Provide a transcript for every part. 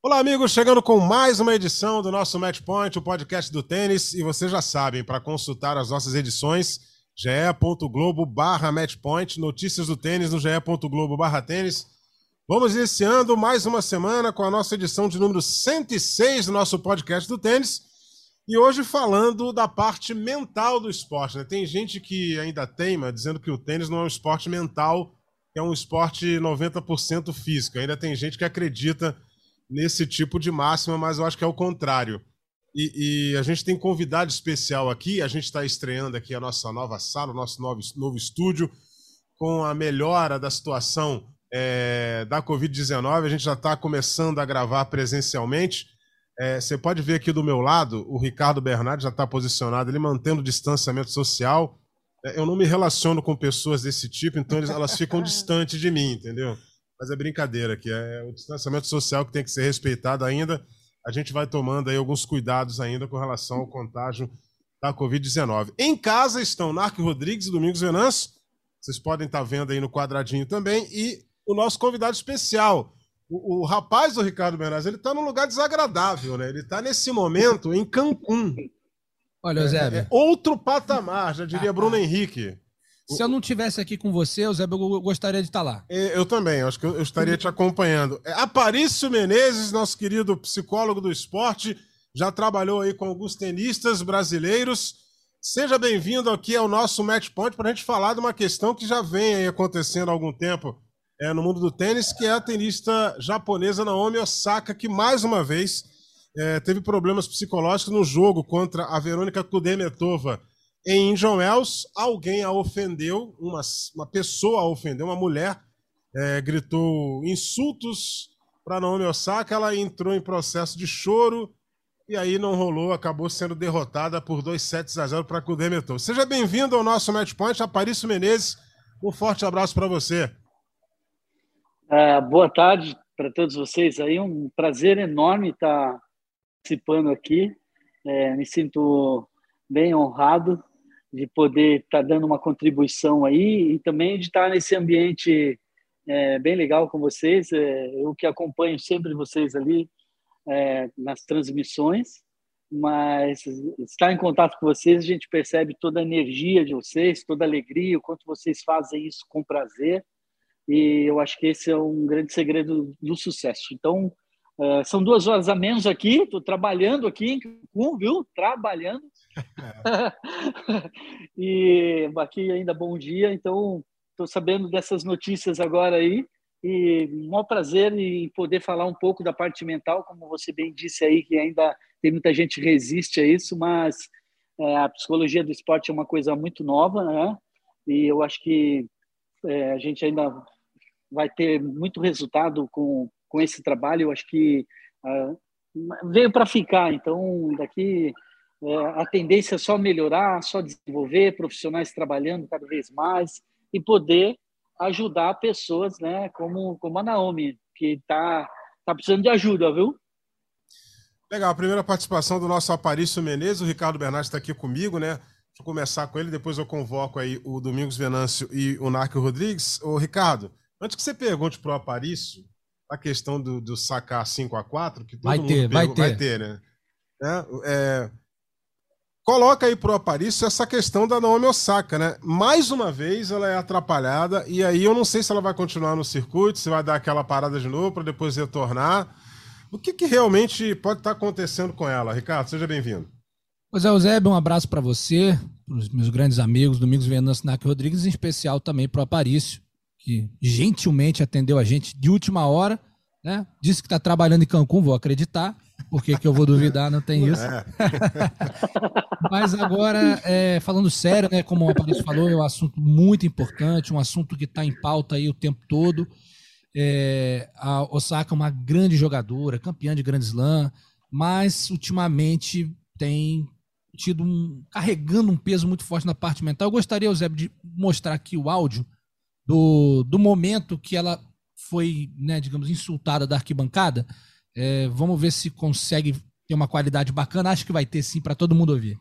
Olá, amigos, chegando com mais uma edição do nosso Match Point, o podcast do tênis. E vocês já sabem, para consultar as nossas edições, ge.globo barra matchpoint, notícias do tênis no ge.globo barra tênis. Vamos iniciando mais uma semana com a nossa edição de número 106 do nosso podcast do tênis. E hoje falando da parte mental do esporte. Né? Tem gente que ainda teima dizendo que o tênis não é um esporte mental, é um esporte 90% físico. Ainda tem gente que acredita nesse tipo de máxima, mas eu acho que é o contrário. E, e a gente tem convidado especial aqui, a gente está estreando aqui a nossa nova sala, o nosso novo, novo estúdio, com a melhora da situação é, da Covid-19. A gente já está começando a gravar presencialmente. É, você pode ver aqui do meu lado, o Ricardo Bernardi já está posicionado, ele mantendo o distanciamento social. É, eu não me relaciono com pessoas desse tipo, então eles, elas ficam distantes de mim, entendeu? Mas é brincadeira aqui, é o distanciamento social que tem que ser respeitado ainda. A gente vai tomando aí alguns cuidados ainda com relação ao contágio da Covid-19. Em casa estão Narco Rodrigues e Domingos Venâncio. Vocês podem estar vendo aí no quadradinho também. E o nosso convidado especial, o, o rapaz do Ricardo Bernardes, ele está num lugar desagradável, né? Ele está nesse momento em Cancún. Olha, Zé. É, é outro patamar, já diria Bruno Henrique. Se eu não tivesse aqui com você, o Zé, eu gostaria de estar lá. É, eu também, acho que eu estaria te acompanhando. É, Aparício Menezes, nosso querido psicólogo do esporte, já trabalhou aí com alguns tenistas brasileiros. Seja bem-vindo aqui ao nosso Match Point para a gente falar de uma questão que já vem acontecendo há algum tempo é, no mundo do tênis, que é a tenista japonesa Naomi Osaka, que mais uma vez é, teve problemas psicológicos no jogo contra a Verônica Kudermetova em Indian Wells, alguém a ofendeu, uma, uma pessoa a ofendeu, uma mulher, é, gritou insultos para Naomi Osaka, ela entrou em processo de choro e aí não rolou, acabou sendo derrotada por 2 sets a 0 para Kudermetov. Seja bem-vindo ao nosso Match Point, Aparício Menezes, um forte abraço para você. Uh, boa tarde para todos vocês aí, um prazer enorme estar participando aqui, é, me sinto bem honrado de poder estar tá dando uma contribuição aí e também de estar nesse ambiente é, bem legal com vocês. É, eu que acompanho sempre vocês ali é, nas transmissões, mas estar em contato com vocês, a gente percebe toda a energia de vocês, toda a alegria, o quanto vocês fazem isso com prazer. E eu acho que esse é um grande segredo do sucesso. Então, é, são duas horas a menos aqui, estou trabalhando aqui em Cancún, viu? Trabalhando. e aqui ainda bom dia, então estou sabendo dessas notícias agora aí e um maior prazer em poder falar um pouco da parte mental, como você bem disse aí, que ainda tem muita gente que resiste a isso, mas é, a psicologia do esporte é uma coisa muito nova, né? E eu acho que é, a gente ainda vai ter muito resultado com, com esse trabalho. Eu acho que uh, veio para ficar, então daqui é, a tendência é só melhorar, só desenvolver, profissionais trabalhando cada vez mais e poder ajudar pessoas, né, como, como a Naomi, que está tá precisando de ajuda, viu? Legal, a primeira participação do nosso Aparício Menezes, o Ricardo Bernardes está aqui comigo, né? Deixa eu começar com ele, depois eu convoco aí o Domingos Venâncio e o Narco Rodrigues. Ô, Ricardo, antes que você pergunte para o Aparício a questão do, do sacar 5 a 4 que todo vai mundo ter, vai ter. vai ter, né? É, é, Coloca aí pro Aparício essa questão da Naomi Osaka, né? Mais uma vez ela é atrapalhada e aí eu não sei se ela vai continuar no circuito, se vai dar aquela parada de novo para depois retornar. O que, que realmente pode estar tá acontecendo com ela? Ricardo, seja bem-vindo. Pois é, Eusébio, um abraço para você, para os meus grandes amigos, Domingos Venâncio Nac Rodrigues, em especial também para o Aparício, que gentilmente atendeu a gente de última hora, né? Disse que está trabalhando em Cancún, vou acreditar. Por que, eu vou duvidar? Não tem isso. É. Mas agora, é, falando sério, né, como o Aparício falou, é um assunto muito importante, um assunto que está em pauta aí o tempo todo. É, a Osaka é uma grande jogadora, campeã de Grand Slam, mas ultimamente tem tido um, carregando um peso muito forte na parte mental. Eu gostaria, Eusébio, de mostrar aqui o áudio do, do momento que ela foi, né, digamos, insultada da arquibancada. É, vamos ver se consegue ter uma qualidade bacana. Acho que vai ter sim para todo mundo ouvir.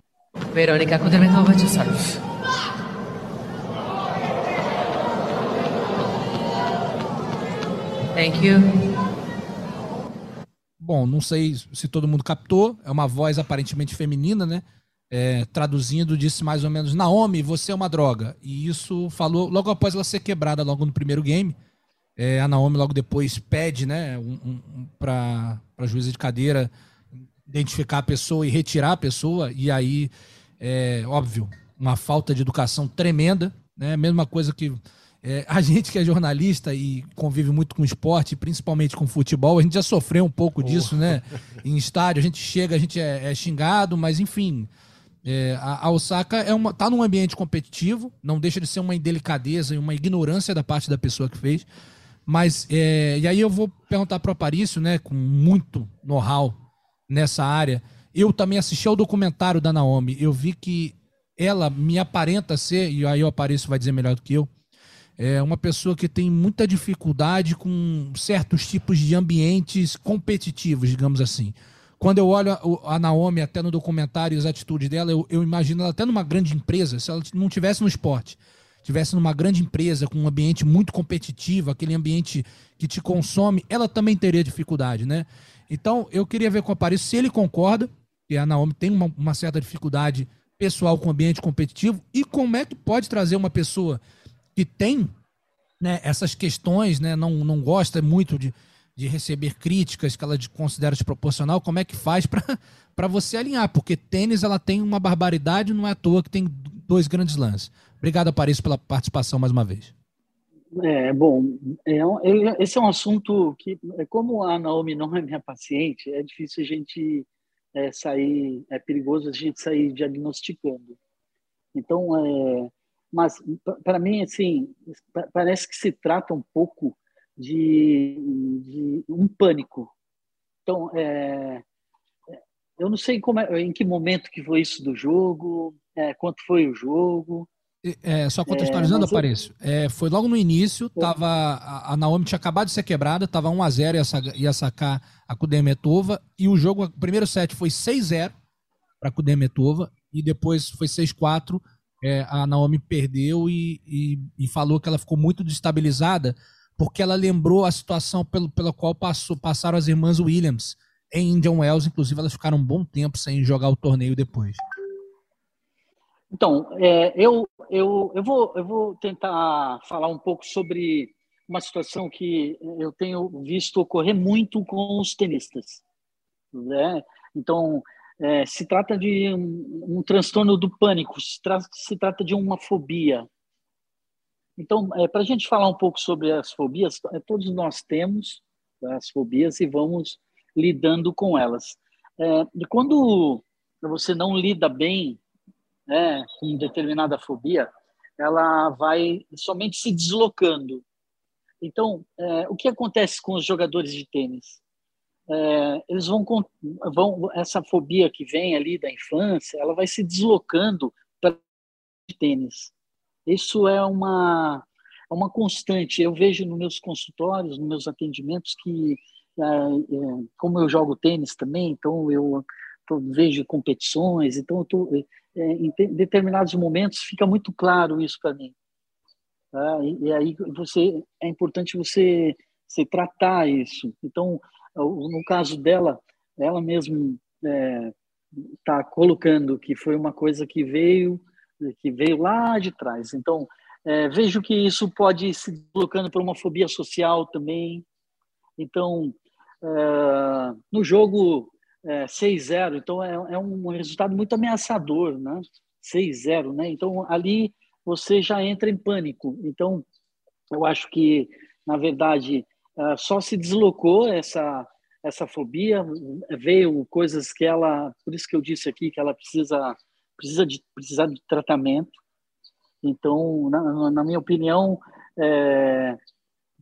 Veronica Kudermetova yourself. Thank you. Bom, não sei se todo mundo captou. É uma voz aparentemente feminina, né? É, traduzindo, disse mais ou menos: Naomi, você é uma droga. E isso falou logo após ela ser quebrada, logo no primeiro game. É, a Naomi logo depois pede, né, um, um, para a juíza de cadeira identificar a pessoa e retirar a pessoa. E aí, é óbvio, uma falta de educação tremenda, né? Mesma coisa que é, a gente que é jornalista e convive muito com esporte, principalmente com futebol, a gente já sofreu um pouco oh. disso, né? Em estádio, a gente chega, a gente é, é xingado, mas enfim. É, a, Osaka é uma, tá num ambiente competitivo, não deixa de ser uma indelicadeza e uma ignorância da parte da pessoa que fez. Mas, é, e aí eu vou perguntar para o Aparício, né, com muito know-how nessa área. Eu também assisti ao documentário da Naomi. Eu vi que ela me aparenta ser, e aí o Aparício vai dizer melhor do que eu, é uma pessoa que tem muita dificuldade com certos tipos de ambientes competitivos, digamos assim. Quando eu olho a Naomi até no documentário e as atitudes dela, eu, eu imagino ela até numa grande empresa, se ela não tivesse no esporte tivesse numa grande empresa com um ambiente muito competitivo, aquele ambiente que te consome, ela também teria dificuldade, né? Então, eu queria ver com o Aparício se ele concorda que a Naomi tem uma, uma certa dificuldade pessoal com o ambiente competitivo e como é que pode trazer uma pessoa que tem né, essas questões, né, não, não gosta muito de, de receber críticas que ela considera desproporcional, como é que faz para você alinhar? Porque tênis ela tem uma barbaridade, não é à toa que tem dois grandes lances. Obrigado, Paris, pela participação mais uma vez. É, bom, é, esse é um assunto que, é, como a Naomi não é minha paciente, é difícil a gente é, sair, é perigoso a gente sair diagnosticando. Então, é, mas para mim, assim, parece que se trata um pouco de, de um pânico. Então, é, eu não sei como é, em que momento que foi isso do jogo, é, quanto foi o jogo, é, só contextualizando, é, Apareço, é, foi logo no início, tava, a, a, Naomi tinha acabado de ser quebrada, tava 1x0 ia, ia sacar a Kudemetova, e o jogo, o primeiro set foi 6-0 para Kudemetova, e depois foi 6-4, é, a Naomi perdeu e, e, e, falou que ela ficou muito destabilizada, porque ela lembrou a situação pelo, pela qual passou, passaram as irmãs Williams em Indian Wells, inclusive elas ficaram um bom tempo sem jogar o torneio depois. Então, é, eu, eu, eu, vou, eu vou tentar falar um pouco sobre uma situação que eu tenho visto ocorrer muito com os tenistas. Né? Então, é, se trata de um, um transtorno do pânico, se, tra se, trata de uma fobia. Então, é, para a gente falar um pouco sobre as fobias, é, todos nós temos as fobias e vamos lidando com elas. É, e quando você não lida bem né, com determinada fobia, ela vai somente se deslocando. Então, é, o que acontece com os jogadores de tênis? É, eles vão, vão, essa fobia que vem ali da infância, ela vai se deslocando para tênis. Isso é uma é uma constante. Eu vejo nos meus consultórios, nos meus atendimentos que é, é como eu jogo tênis também, então eu vejo competições, então tô, em determinados momentos fica muito claro isso para mim. Tá? E, e, aí você é importante você, você tratar isso. Então, no caso dela, ela mesmo está é, colocando que foi uma coisa que veio que veio lá de trás. Então, é, vejo que isso pode se deslocando para uma fobia social também. Então, é, no jogo é, 6-0, então é, é, um resultado muito ameaçador, né? 6-0, né? Então ali você já entra em pânico. Então eu acho que na verdade é, só se deslocou essa essa fobia, veio coisas que ela, por isso que eu disse aqui que ela precisa precisa de precisar de tratamento. Então, na, na minha opinião, é,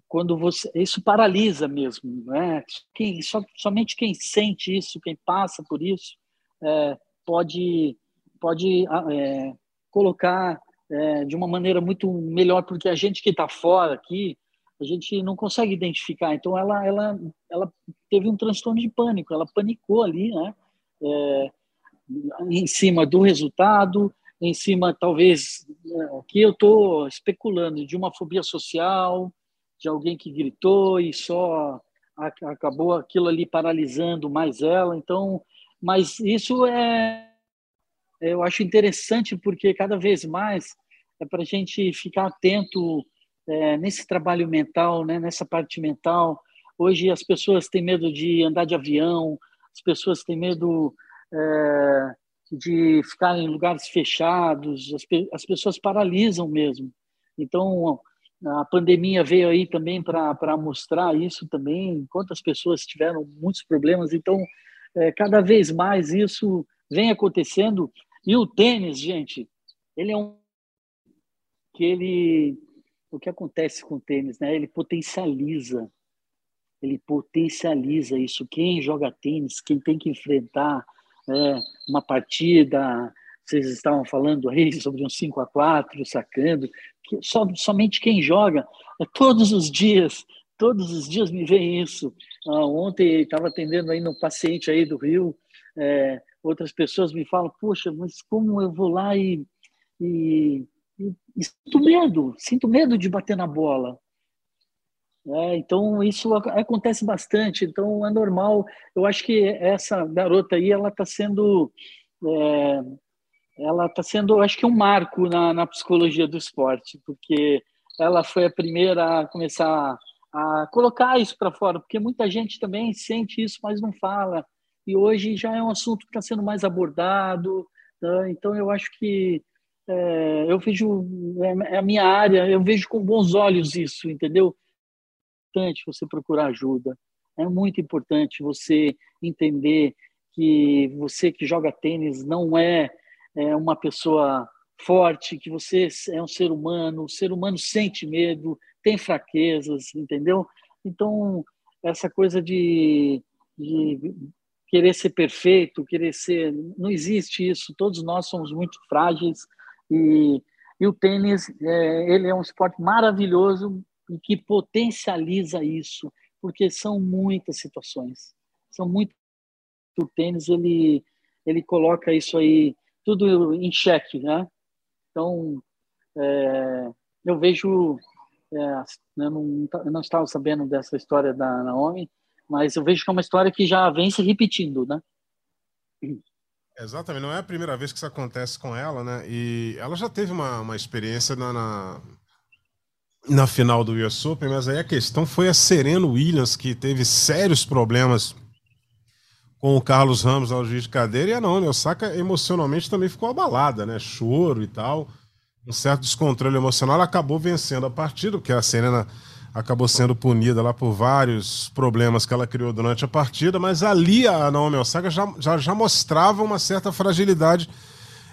quando você isso paralisa mesmo, né? Quem, só, somente quem sente isso, quem passa por isso, é, pode pode é, colocar é, de uma maneira muito melhor, porque a gente que está fora aqui, a gente não consegue identificar. Então, ela, ela, ela teve um transtorno de pânico, ela panicou ali, né? É, em cima do resultado, em cima, talvez, aqui eu estou especulando, de uma fobia social, de alguém que gritou e só acabou aquilo ali paralisando mais ela. Então, mas isso é, eu acho interessante porque cada vez mais é para a gente ficar atento é, nesse trabalho mental, né, nessa parte mental. Hoje as pessoas têm medo de andar de avião, as pessoas têm medo é, de ficar em lugares fechados, as, as pessoas paralisam mesmo. Então, a pandemia veio aí também para mostrar isso também, quantas pessoas tiveram muitos problemas. Então, é, cada vez mais isso vem acontecendo. E o tênis, gente, ele é um que ele o que acontece com o tênis, né? Ele potencializa, ele potencializa isso. Quem joga tênis, quem tem que enfrentar é, uma partida, vocês estavam falando aí sobre um 5 a 4 sacando, que só, somente quem joga, é, todos os dias, todos os dias me vem isso. Ah, ontem estava atendendo aí no paciente aí do Rio, é, outras pessoas me falam, poxa, mas como eu vou lá e, e e, sinto medo, sinto medo de bater na bola. É, então isso acontece bastante. Então é normal. Eu acho que essa garota aí ela está sendo, é, ela está sendo, acho que um marco na, na psicologia do esporte, porque ela foi a primeira a começar a colocar isso para fora, porque muita gente também sente isso, mas não fala. E hoje já é um assunto que está sendo mais abordado. Tá? Então eu acho que é, eu vejo é, é a minha área, eu vejo com bons olhos isso, entendeu? Importante você procurar ajuda. É muito importante você entender que você que joga tênis não é, é uma pessoa forte, que você é um ser humano, o ser humano sente medo, tem fraquezas, entendeu? Então, essa coisa de, de querer ser perfeito, querer ser. Não existe isso, todos nós somos muito frágeis e, e o tênis, é, ele é um esporte maravilhoso e que potencializa isso, porque são muitas situações. São muito o tênis ele ele coloca isso aí tudo em xeque, né? Então é, eu vejo é, eu, não, eu não estava sabendo dessa história da Naomi, mas eu vejo que é uma história que já vem se repetindo, né? Exatamente, não é a primeira vez que isso acontece com ela, né? E ela já teve uma, uma experiência na, na, na final do US Open, mas aí a questão foi a Serena Williams, que teve sérios problemas com o Carlos Ramos ao juiz de cadeira, e a Naomi Osaka emocionalmente também ficou abalada, né? Choro e tal, um certo descontrole emocional. Ela acabou vencendo a partida, porque a Serena acabou sendo punida lá por vários problemas que ela criou durante a partida, mas ali a Naomi Osaka já, já, já mostrava uma certa fragilidade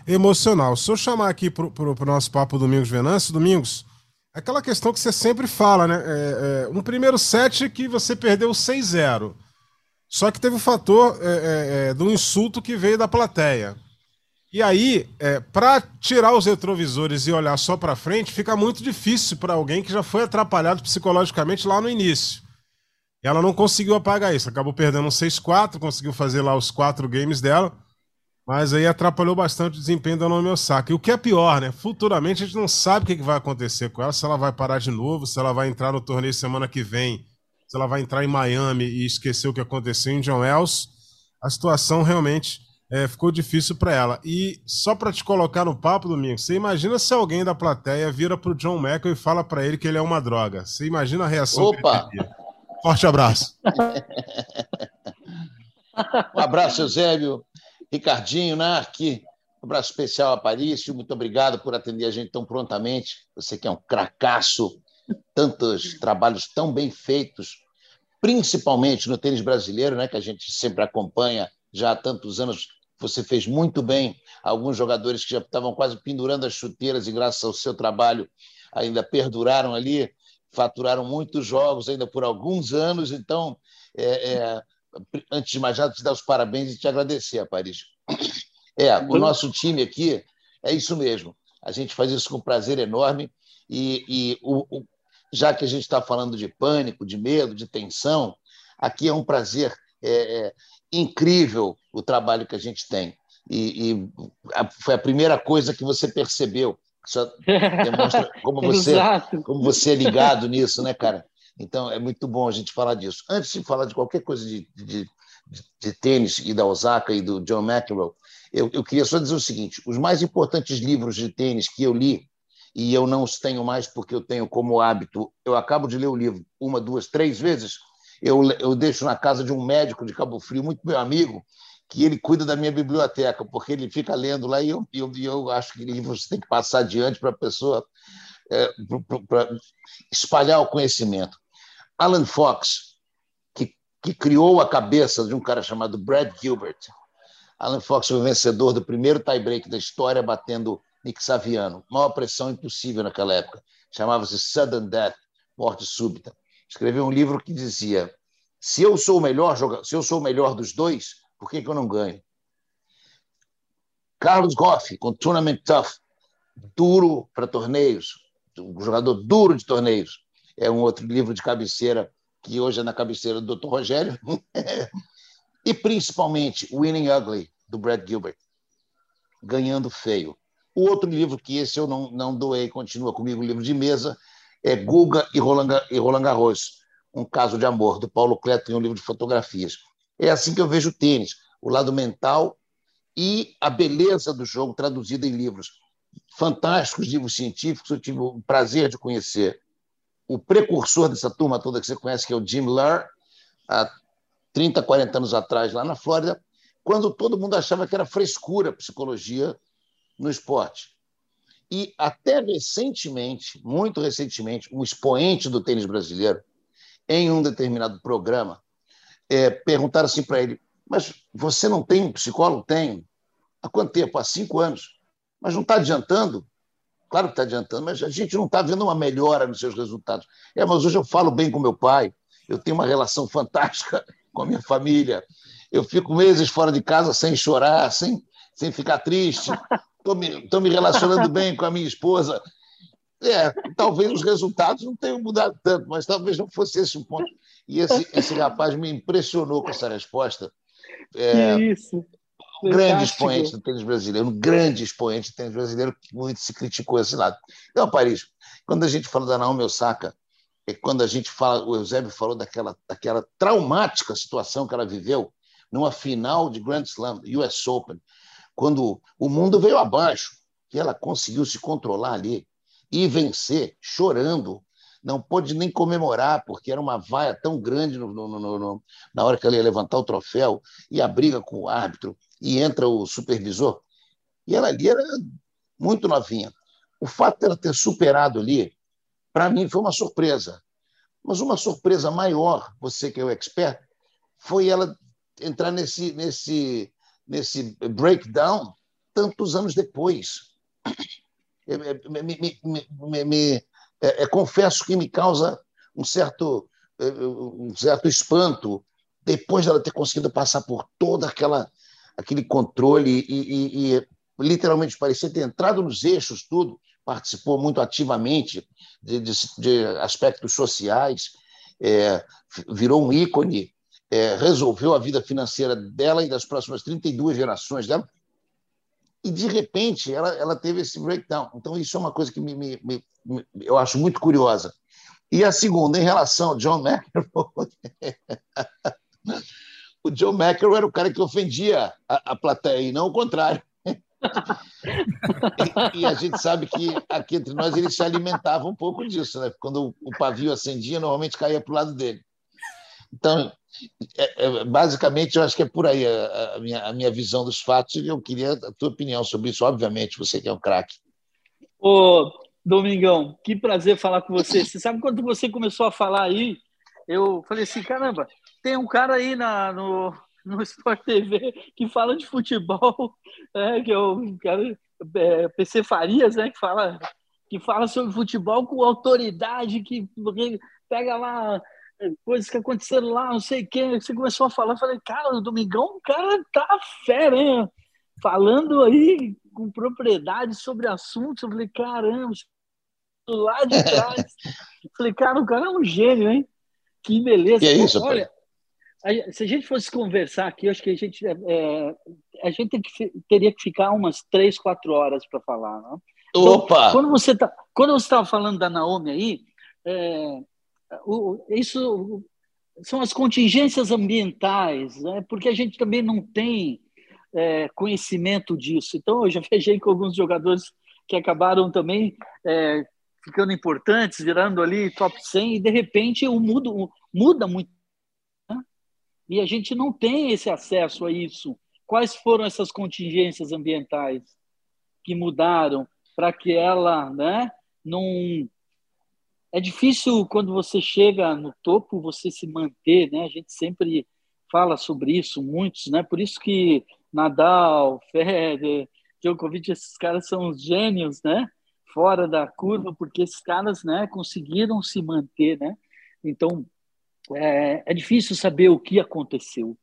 emocional. Se eu chamar aqui para o nosso papo Domingos Venâncio, Domingos, aquela questão que você sempre fala, né? É, é, um primeiro set que você perdeu 6-0. Só que teve o fator é, é, é, do insulto que veio da plateia. E aí, é, para tirar os retrovisores e olhar só para frente, fica muito difícil para alguém que já foi atrapalhado psicologicamente lá no início. Ela não conseguiu apagar isso, acabou perdendo um 6-4, conseguiu fazer lá os quatro games dela, mas aí atrapalhou bastante o desempenho da Naomi Osaka. E o que é pior, né? Futuramente a gente não sabe o que vai acontecer com ela, se ela vai parar de novo, se ela vai entrar no torneio semana que vem, se ela vai entrar em Miami e esquecer o que aconteceu em John Wells. A situação realmente é, ficou difícil para ela. E só para te colocar no papo, Domingo, você imagina se alguém da plateia vira pro John McEnroe e fala para ele que ele é uma droga. Você imagina a reação Opa! Forte abraço. um abraço, Eusébio. Ricardinho, Narque. Um abraço especial a Paris. Muito obrigado por atender a gente tão prontamente. Você que é um cracaço. Tantos trabalhos tão bem feitos, principalmente no tênis brasileiro, né, que a gente sempre acompanha já há tantos anos você fez muito bem. Alguns jogadores que já estavam quase pendurando as chuteiras e, graças ao seu trabalho, ainda perduraram ali, faturaram muitos jogos ainda por alguns anos. Então, é, é, antes de mais nada, te dar os parabéns e te agradecer, Paris. É, o nosso time aqui é isso mesmo. A gente faz isso com prazer enorme. E, e o, o, já que a gente está falando de pânico, de medo, de tensão, aqui é um prazer é, é, incrível o trabalho que a gente tem. E, e a, foi a primeira coisa que você percebeu. Só demonstra como você, como você é ligado nisso, né, cara? Então é muito bom a gente falar disso. Antes de falar de qualquer coisa de, de, de, de tênis e da Osaka e do John McEnroe, eu, eu queria só dizer o seguinte: os mais importantes livros de tênis que eu li e eu não os tenho mais porque eu tenho como hábito, eu acabo de ler o livro uma, duas, três vezes, eu, eu deixo na casa de um médico de Cabo Frio, muito meu amigo, que ele cuida da minha biblioteca, porque ele fica lendo lá e eu, eu, eu acho que livros tem que passar adiante para a pessoa é, espalhar o conhecimento. Alan Fox, que, que criou a cabeça de um cara chamado Brad Gilbert. Alan Fox foi o vencedor do primeiro tie-break da história, batendo Nick Saviano. Maior pressão impossível naquela época. Chamava-se Sudden Death, Morte Súbita. Escreveu um livro que dizia: se eu sou o melhor jogador, se eu sou o melhor dos dois, por que, que eu não ganho? Carlos Goff, com Tournament Tough, duro para torneios, um jogador duro de torneios. É um outro livro de cabeceira que hoje é na cabeceira do Dr. Rogério. e principalmente Winning Ugly, do Brad Gilbert. Ganhando feio. O outro livro que esse eu não, não doei, continua comigo, o livro de mesa, é Guga e Roland, e Roland Garros, um caso de amor, do Paulo Cleto, em um livro de fotografias. É assim que eu vejo o tênis, o lado mental e a beleza do jogo traduzida em livros. Fantásticos livros científicos, eu tive o prazer de conhecer o precursor dessa turma toda que você conhece, que é o Jim Lur, há 30, 40 anos atrás, lá na Flórida, quando todo mundo achava que era frescura psicologia no esporte. E até recentemente, muito recentemente, um expoente do tênis brasileiro, em um determinado programa, é, perguntaram assim para ele: Mas você não tem um psicólogo? Tenho. Há quanto tempo? Há cinco anos. Mas não está adiantando? Claro que está adiantando, mas a gente não está vendo uma melhora nos seus resultados. É, mas hoje eu falo bem com meu pai, eu tenho uma relação fantástica com a minha família, eu fico meses fora de casa sem chorar, sem, sem ficar triste, estou me, me relacionando bem com a minha esposa. É, talvez os resultados não tenham mudado tanto, mas talvez não fosse esse o ponto. E esse, esse rapaz me impressionou com essa resposta. É, isso. Grande expoente do tênis brasileiro, um grande expoente do tênis brasileiro, que muito se criticou esse lado. Então, Paris, quando a gente fala da Naomi Osaka, é quando a gente fala, o Eusébio falou daquela, daquela traumática situação que ela viveu numa final de Grand Slam, US Open, quando o mundo veio abaixo, que ela conseguiu se controlar ali e vencer, chorando. Não pôde nem comemorar, porque era uma vaia tão grande no, no, no, na hora que ela ia levantar o troféu, e a briga com o árbitro, e entra o supervisor. E ela ali era muito novinha. O fato dela ter superado ali, para mim, foi uma surpresa. Mas uma surpresa maior, você que é o expert, foi ela entrar nesse, nesse, nesse breakdown tantos anos depois. Me, me, me, é, é, confesso que me causa um certo, é, um certo espanto depois dela ter conseguido passar por toda aquela aquele controle e, e, e literalmente parecia ter entrado nos eixos tudo, participou muito ativamente de, de, de aspectos sociais, é, virou um ícone é, resolveu a vida financeira dela e das próximas 32 gerações dela, e de repente ela, ela teve esse breakdown. Então, isso é uma coisa que me, me, me, eu acho muito curiosa. E a segunda, em relação ao John McEnroe, o John McEnroe era o cara que ofendia a, a plateia, e não o contrário. e, e, a gente sabe que aqui entre nós ele se alimentava um pouco disso, né? Quando o, o pavio acendia, normalmente caía para o lado dele. Então, é, é, basicamente, eu acho que é por aí a, a, minha, a minha visão dos fatos e eu queria a tua opinião sobre isso, obviamente, você que é um craque. Ô, Domingão, que prazer falar com você. Você sabe quando você começou a falar aí, eu falei assim, caramba, tem um cara aí na, no, no Sport TV que fala de futebol, é, que é o cara, é, PC Farias, né, que fala, que fala sobre futebol com autoridade, que pega lá coisas que aconteceram lá, não sei o que. Você começou a falar, eu falei, cara, o Domingão, o cara tá fera, hein? falando aí com propriedade sobre assuntos. Eu falei, caramba, lá de trás. falei, cara, o cara é um gênio, hein? Que beleza. Que é isso, Olha, se a gente fosse conversar aqui, acho que a gente, é, a gente teria que ficar umas três, quatro horas para falar. Né? Então, Opa! Quando você tá, quando você estava falando da Naomi aí, é, o, isso são as contingências ambientais, né? porque a gente também não tem é, conhecimento disso. Então, eu já viajei com alguns jogadores que acabaram também é, ficando importantes, virando ali top 100, e de repente o mundo muda muito. E a gente não tem esse acesso a isso. Quais foram essas contingências ambientais que mudaram para que ela né, não. É difícil quando você chega no topo você se manter, né? A gente sempre fala sobre isso, muitos, né? Por isso que Nadal, Federer, Djokovic, esses caras são os gênios, né? Fora da curva, porque esses caras, né, conseguiram se manter, né? Então, é, é difícil saber o que aconteceu.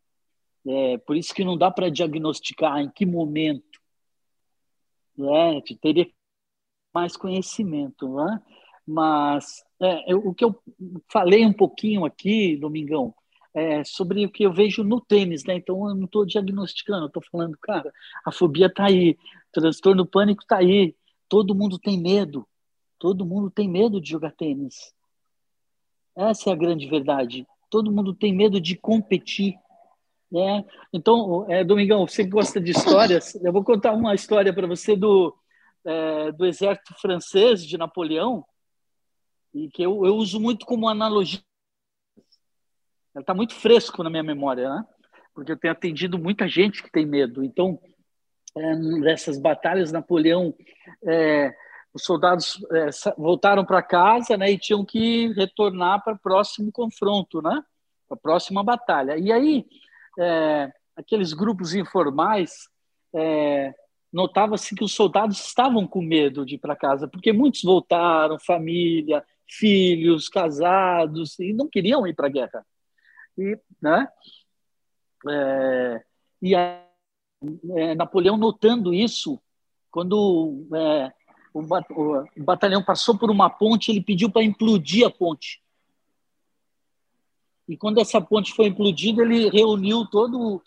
É, por isso que não dá para diagnosticar em que momento. Né? Teria mais conhecimento, né? Mas é, o que eu falei um pouquinho aqui, Domingão, é, sobre o que eu vejo no tênis, né? Então eu não estou diagnosticando, estou falando, cara, a fobia está aí, transtorno pânico está aí, todo mundo tem medo, todo mundo tem medo de jogar tênis. Essa é a grande verdade. Todo mundo tem medo de competir. Né? Então, é, Domingão, você gosta de histórias? Eu vou contar uma história para você do, é, do exército francês de Napoleão, e que eu, eu uso muito como analogia ela está muito fresco na minha memória, né? porque eu tenho atendido muita gente que tem medo. Então, é, nessas batalhas, Napoleão, é, os soldados é, voltaram para casa né, e tinham que retornar para o próximo confronto, né? para a próxima batalha. E aí, é, aqueles grupos informais, é, notava-se que os soldados estavam com medo de ir para casa, porque muitos voltaram, família, filhos, casados, e não queriam ir para a guerra. E, né? É, e a, é, Napoleão notando isso, quando o, o, batalhão passou por uma ponte, ele pediu para implodir a ponte. E quando essa ponte foi implodida, ele reuniu todo,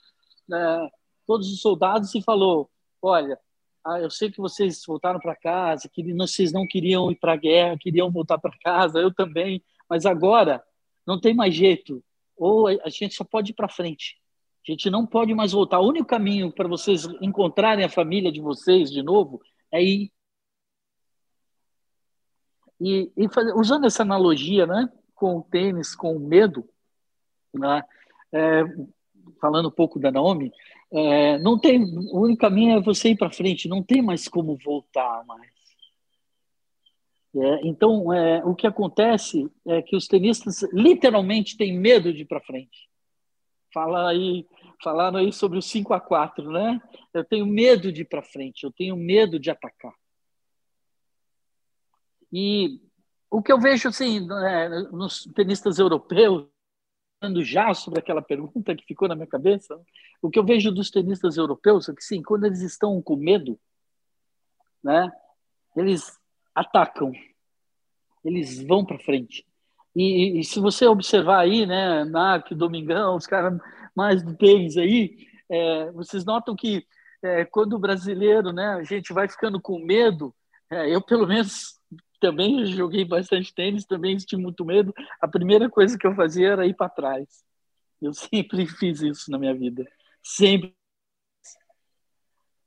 é, todos os soldados e falou: Olha, ah, eu sei que vocês voltaram para casa, que vocês não queriam ir para a guerra, queriam voltar para casa, eu também, mas agora não tem mais jeito ou a gente só pode ir para frente. A gente não pode mais voltar. O único caminho para vocês encontrarem a família de vocês de novo é ir. E, e usando essa analogia né, com o tênis, com o medo, né, é, falando um pouco da Naomi, é, não tem, o único caminho é você ir para frente, não tem mais como voltar mais. É, então, é, o que acontece é que os tenistas literalmente têm medo de ir para frente. Fala aí, falaram aí sobre o 5 a 4 né? Eu tenho medo de ir para frente, eu tenho medo de atacar. E o que eu vejo assim, é, nos tenistas europeus, falando já sobre aquela pergunta que ficou na minha cabeça, o que eu vejo dos tenistas europeus é que sim, quando eles estão com medo, né? Eles atacam, eles vão para frente. E, e, se você observar aí, né, Narc, Domingão, os caras mais do tênis aí, é, vocês notam que é, quando o brasileiro, né, a gente vai ficando com medo, é, eu pelo menos também joguei bastante tênis, também tive muito medo, a primeira coisa que eu fazia era ir para trás. Eu sempre fiz isso na minha vida, sempre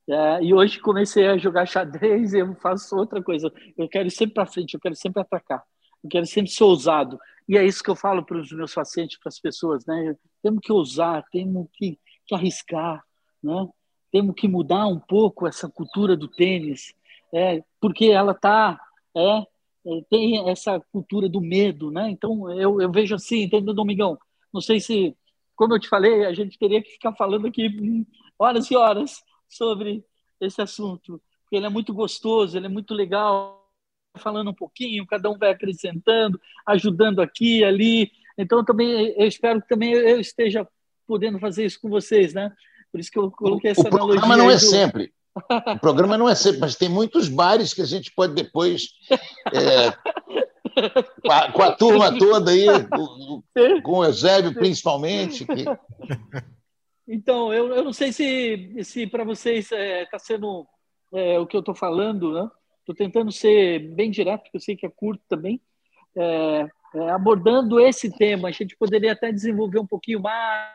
é, e hoje comecei a jogar xadrez e eu faço outra coisa. Eu quero sempre para frente, eu quero sempre atacar, eu quero sempre ser ousado. E é isso que eu falo para os meus pacientes, para as pessoas, né? Temos que ousar, temos que, que arriscar, né? Temos que mudar um pouco essa cultura do tênis, é, porque ela tá, é, é, tem essa cultura do medo, né? Então eu, eu vejo assim, entendeu, Domingão? Não sei se, como eu te falei, a gente teria que ficar falando aqui horas e horas sobre esse assunto, porque ele é muito gostoso, ele é muito legal, falando um pouquinho, cada um vai acrescentando, ajudando aqui, ali. Então, também eu espero que também eu esteja podendo fazer isso com vocês, né? Por isso que eu coloquei essa o analogia. programa não é do... sempre. O programa não é sempre, mas tem muitos bares que a gente pode depois, é, com, a, com, a, turma toda aí, com, com o Eusébio principalmente. Que... Então, eu, eu não sei se, se para vocês está é, tá sendo é, o que eu estou falando, né? Estou tentando ser bem direto, porque eu sei que é curto também. É, é, abordando esse tema, a gente poderia até desenvolver um pouquinho mais.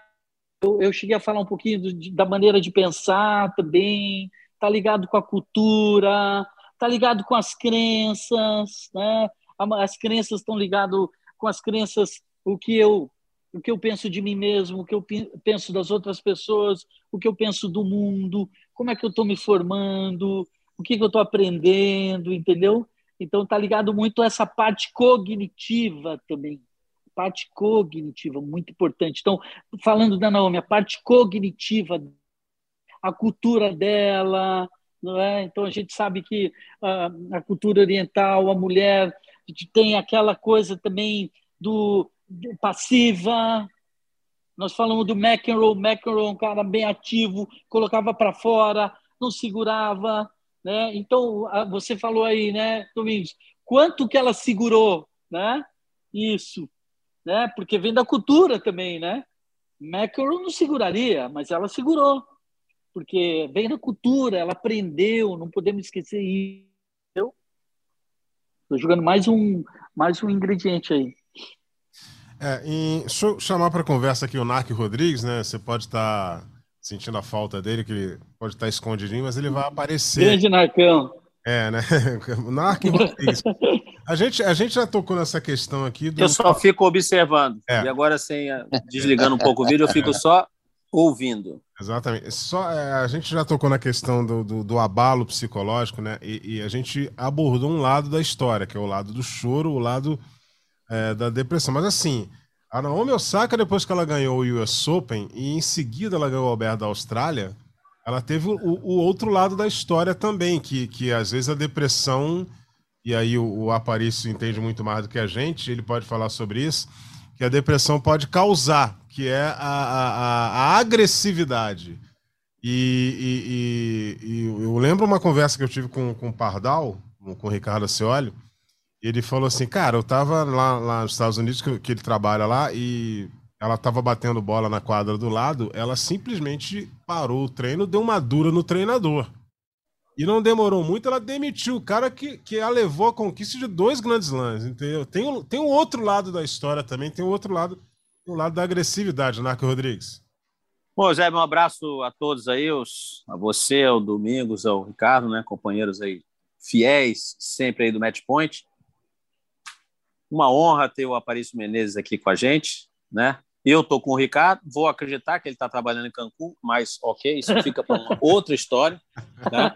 Eu, eu cheguei a falar um pouquinho da maneira de pensar também, tá ligado com a cultura, tá ligado com as crenças, né? As crenças estão ligadas com as crenças, o que eu o que eu penso de mim mesmo, o que eu penso das outras pessoas, o que eu penso do mundo, como é que eu estou me formando, o que, que eu estou aprendendo, entendeu? Então está ligado muito a essa parte cognitiva também, parte cognitiva muito importante. Então falando da Naomi, a parte cognitiva a cultura dela, não é? Então a gente sabe que a, a cultura oriental, a mulher tem aquela coisa também do, do passiva. Nós falamos do McEnroe, McEnroe um cara bem ativo, colocava para fora, não segurava, né? Então você falou aí, né, Domingos, quanto que ela segurou, né? Isso, né? Porque vem da cultura também, né? McEnroe não seguraria, mas ela segurou porque vem da cultura, ela aprendeu, não podemos esquecer isso. Estou jogando mais um, mais um ingrediente aí. É, em, deixa eu chamar para conversa aqui o Narc Rodrigues, né? Você pode estar tá sentindo a falta dele, que ele pode estar tá escondidinho, mas ele vai aparecer. Grande Narcão. É, né? Narc Rodrigues. A gente, a gente já tocou nessa questão aqui. Do... Eu só fico observando. É. E agora, sem desligando um pouco o vídeo, eu fico só ouvindo. Exatamente. Só, é, a gente já tocou na questão do, do, do abalo psicológico, né? E, e, a gente abordou um lado da história, que é o lado do choro, o lado é, da depressão. Mas assim, a Naomi Osaka, depois que ela ganhou o US Open, e em seguida ela ganhou o Alberto da Austrália, ela teve o, o, outro lado da história também, que, que às vezes a depressão, e aí o, o Aparício entende muito mais do que a gente, ele pode falar sobre isso, que a depressão pode causar, que é a, a, a agressividade. E, e, e, eu lembro uma conversa que eu tive com, com o Pardal, com o Ricardo Acioli, ele falou assim, cara, eu tava lá, lá nos Estados Unidos, que, que ele trabalha lá, e ela tava batendo bola na quadra do lado, ela simplesmente parou o treino, deu uma dura no treinador. E não demorou muito, ela demitiu o cara que, que a levou à conquista de dois grandes lãs, entendeu? Tem, tem um outro lado da história também, tem um outro lado, lado da agressividade, Narco Rodrigues. Bom, Zé, um abraço a todos aí, os, a você, ao Domingos, ao Ricardo, né, companheiros aí fiéis, sempre aí do Match Point. Uma honra ter o Aparício Menezes aqui com a gente, né? Eu estou com o Ricardo, vou acreditar que ele está trabalhando em Cancún, mas ok, isso fica para uma outra história. Né?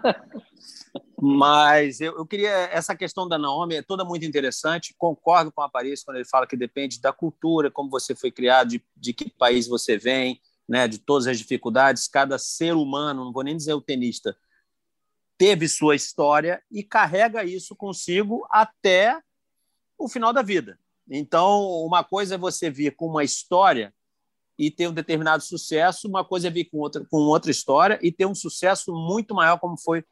Mas eu, eu, queria. Essa questão da Naomi é toda muito interessante. Concordo com o Aparício quando ele fala que depende da cultura, como você foi criado, de, de que país você vem, né, de todas as dificuldades. Cada ser humano, não vou nem dizer o tenista, teve sua história e carrega isso consigo até o final da vida. Então, uma coisa é você vir com uma história e ter um determinado sucesso, uma coisa é vir com outra, com outra história e ter um sucesso muito maior, como foi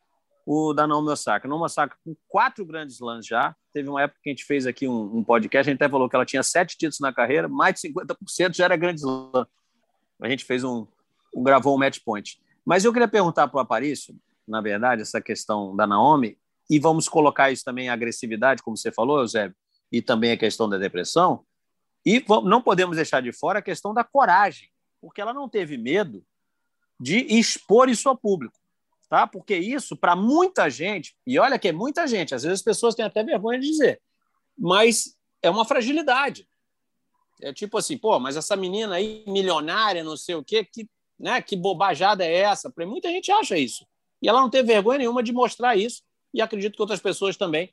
o da Naomi Osaka. Naomi Osaka com quatro grandes slams já. Teve uma época que a gente fez aqui um, um, podcast, a gente até falou que ela tinha sete títulos na carreira, mais de 50% já era grande slam. A gente fez um, um gravou um match point. Mas eu queria perguntar para o Aparício, na verdade, essa questão da Naomi, e vamos colocar isso também em agressividade, como você falou, Eusébio, e também a questão da depressão. E não podemos deixar de fora a questão da coragem, porque ela não teve medo de expor isso ao público. Tá? Porque isso, para muita gente, e olha que é muita gente, às vezes as pessoas têm até vergonha de dizer, mas é uma fragilidade. É tipo assim, pô, mas essa menina aí, milionária, não sei o quê, que, né, que bobajada é essa? Para muita gente acha isso. E ela não teve vergonha nenhuma de mostrar isso, e acredito que outras pessoas também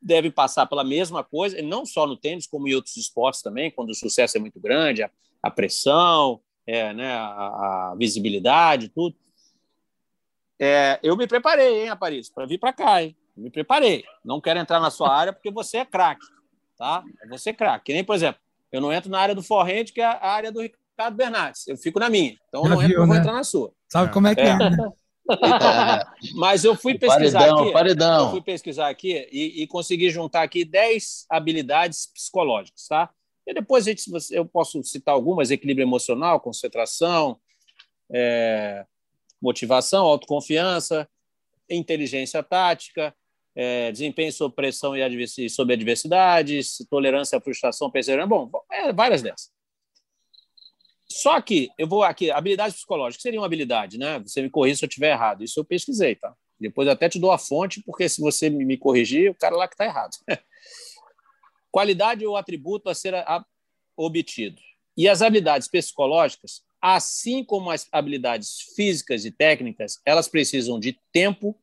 deve passar pela mesma coisa, não só no tênis, como em outros esportes também, quando o sucesso é muito grande, a, a pressão, é, né, a, a, visibilidade, tudo. É, eu me preparei, hein, Aparício, para vir para cá, hein? Me preparei. Não quero entrar na sua área porque você é craque, tá? Você é craque. Que nem, por exemplo, eu não entro na área do forrente, que é a área do Ricardo Bernardes. Eu fico na minha. Então Já não, viu, vou né? entrar na sua. Sabe como é que é, É. né? Mas eu fui O pesquisar paredão, aqui. paredão. Eu fui pesquisar aqui e, e consegui juntar aqui 10 habilidades psicológicas, tá? E depois a gente, eu posso citar algumas: equilíbrio emocional, concentração, é, motivação, autoconfiança, inteligência tática, é, desempenho sob pressão e sob adversidades, tolerância à frustração, perseverança. Bom, é, várias dessas. Só que eu vou aqui, habilidade psicológica, seria uma habilidade, né? Você me corrija se eu estiver errado. Isso eu pesquisei, tá? Depois até te dou a fonte, porque se você me corrigir, o cara lá que está errado. Qualidade ou atributo a ser a- obtido. E as habilidades psicológicas, assim como as habilidades físicas e técnicas, elas precisam de tempo,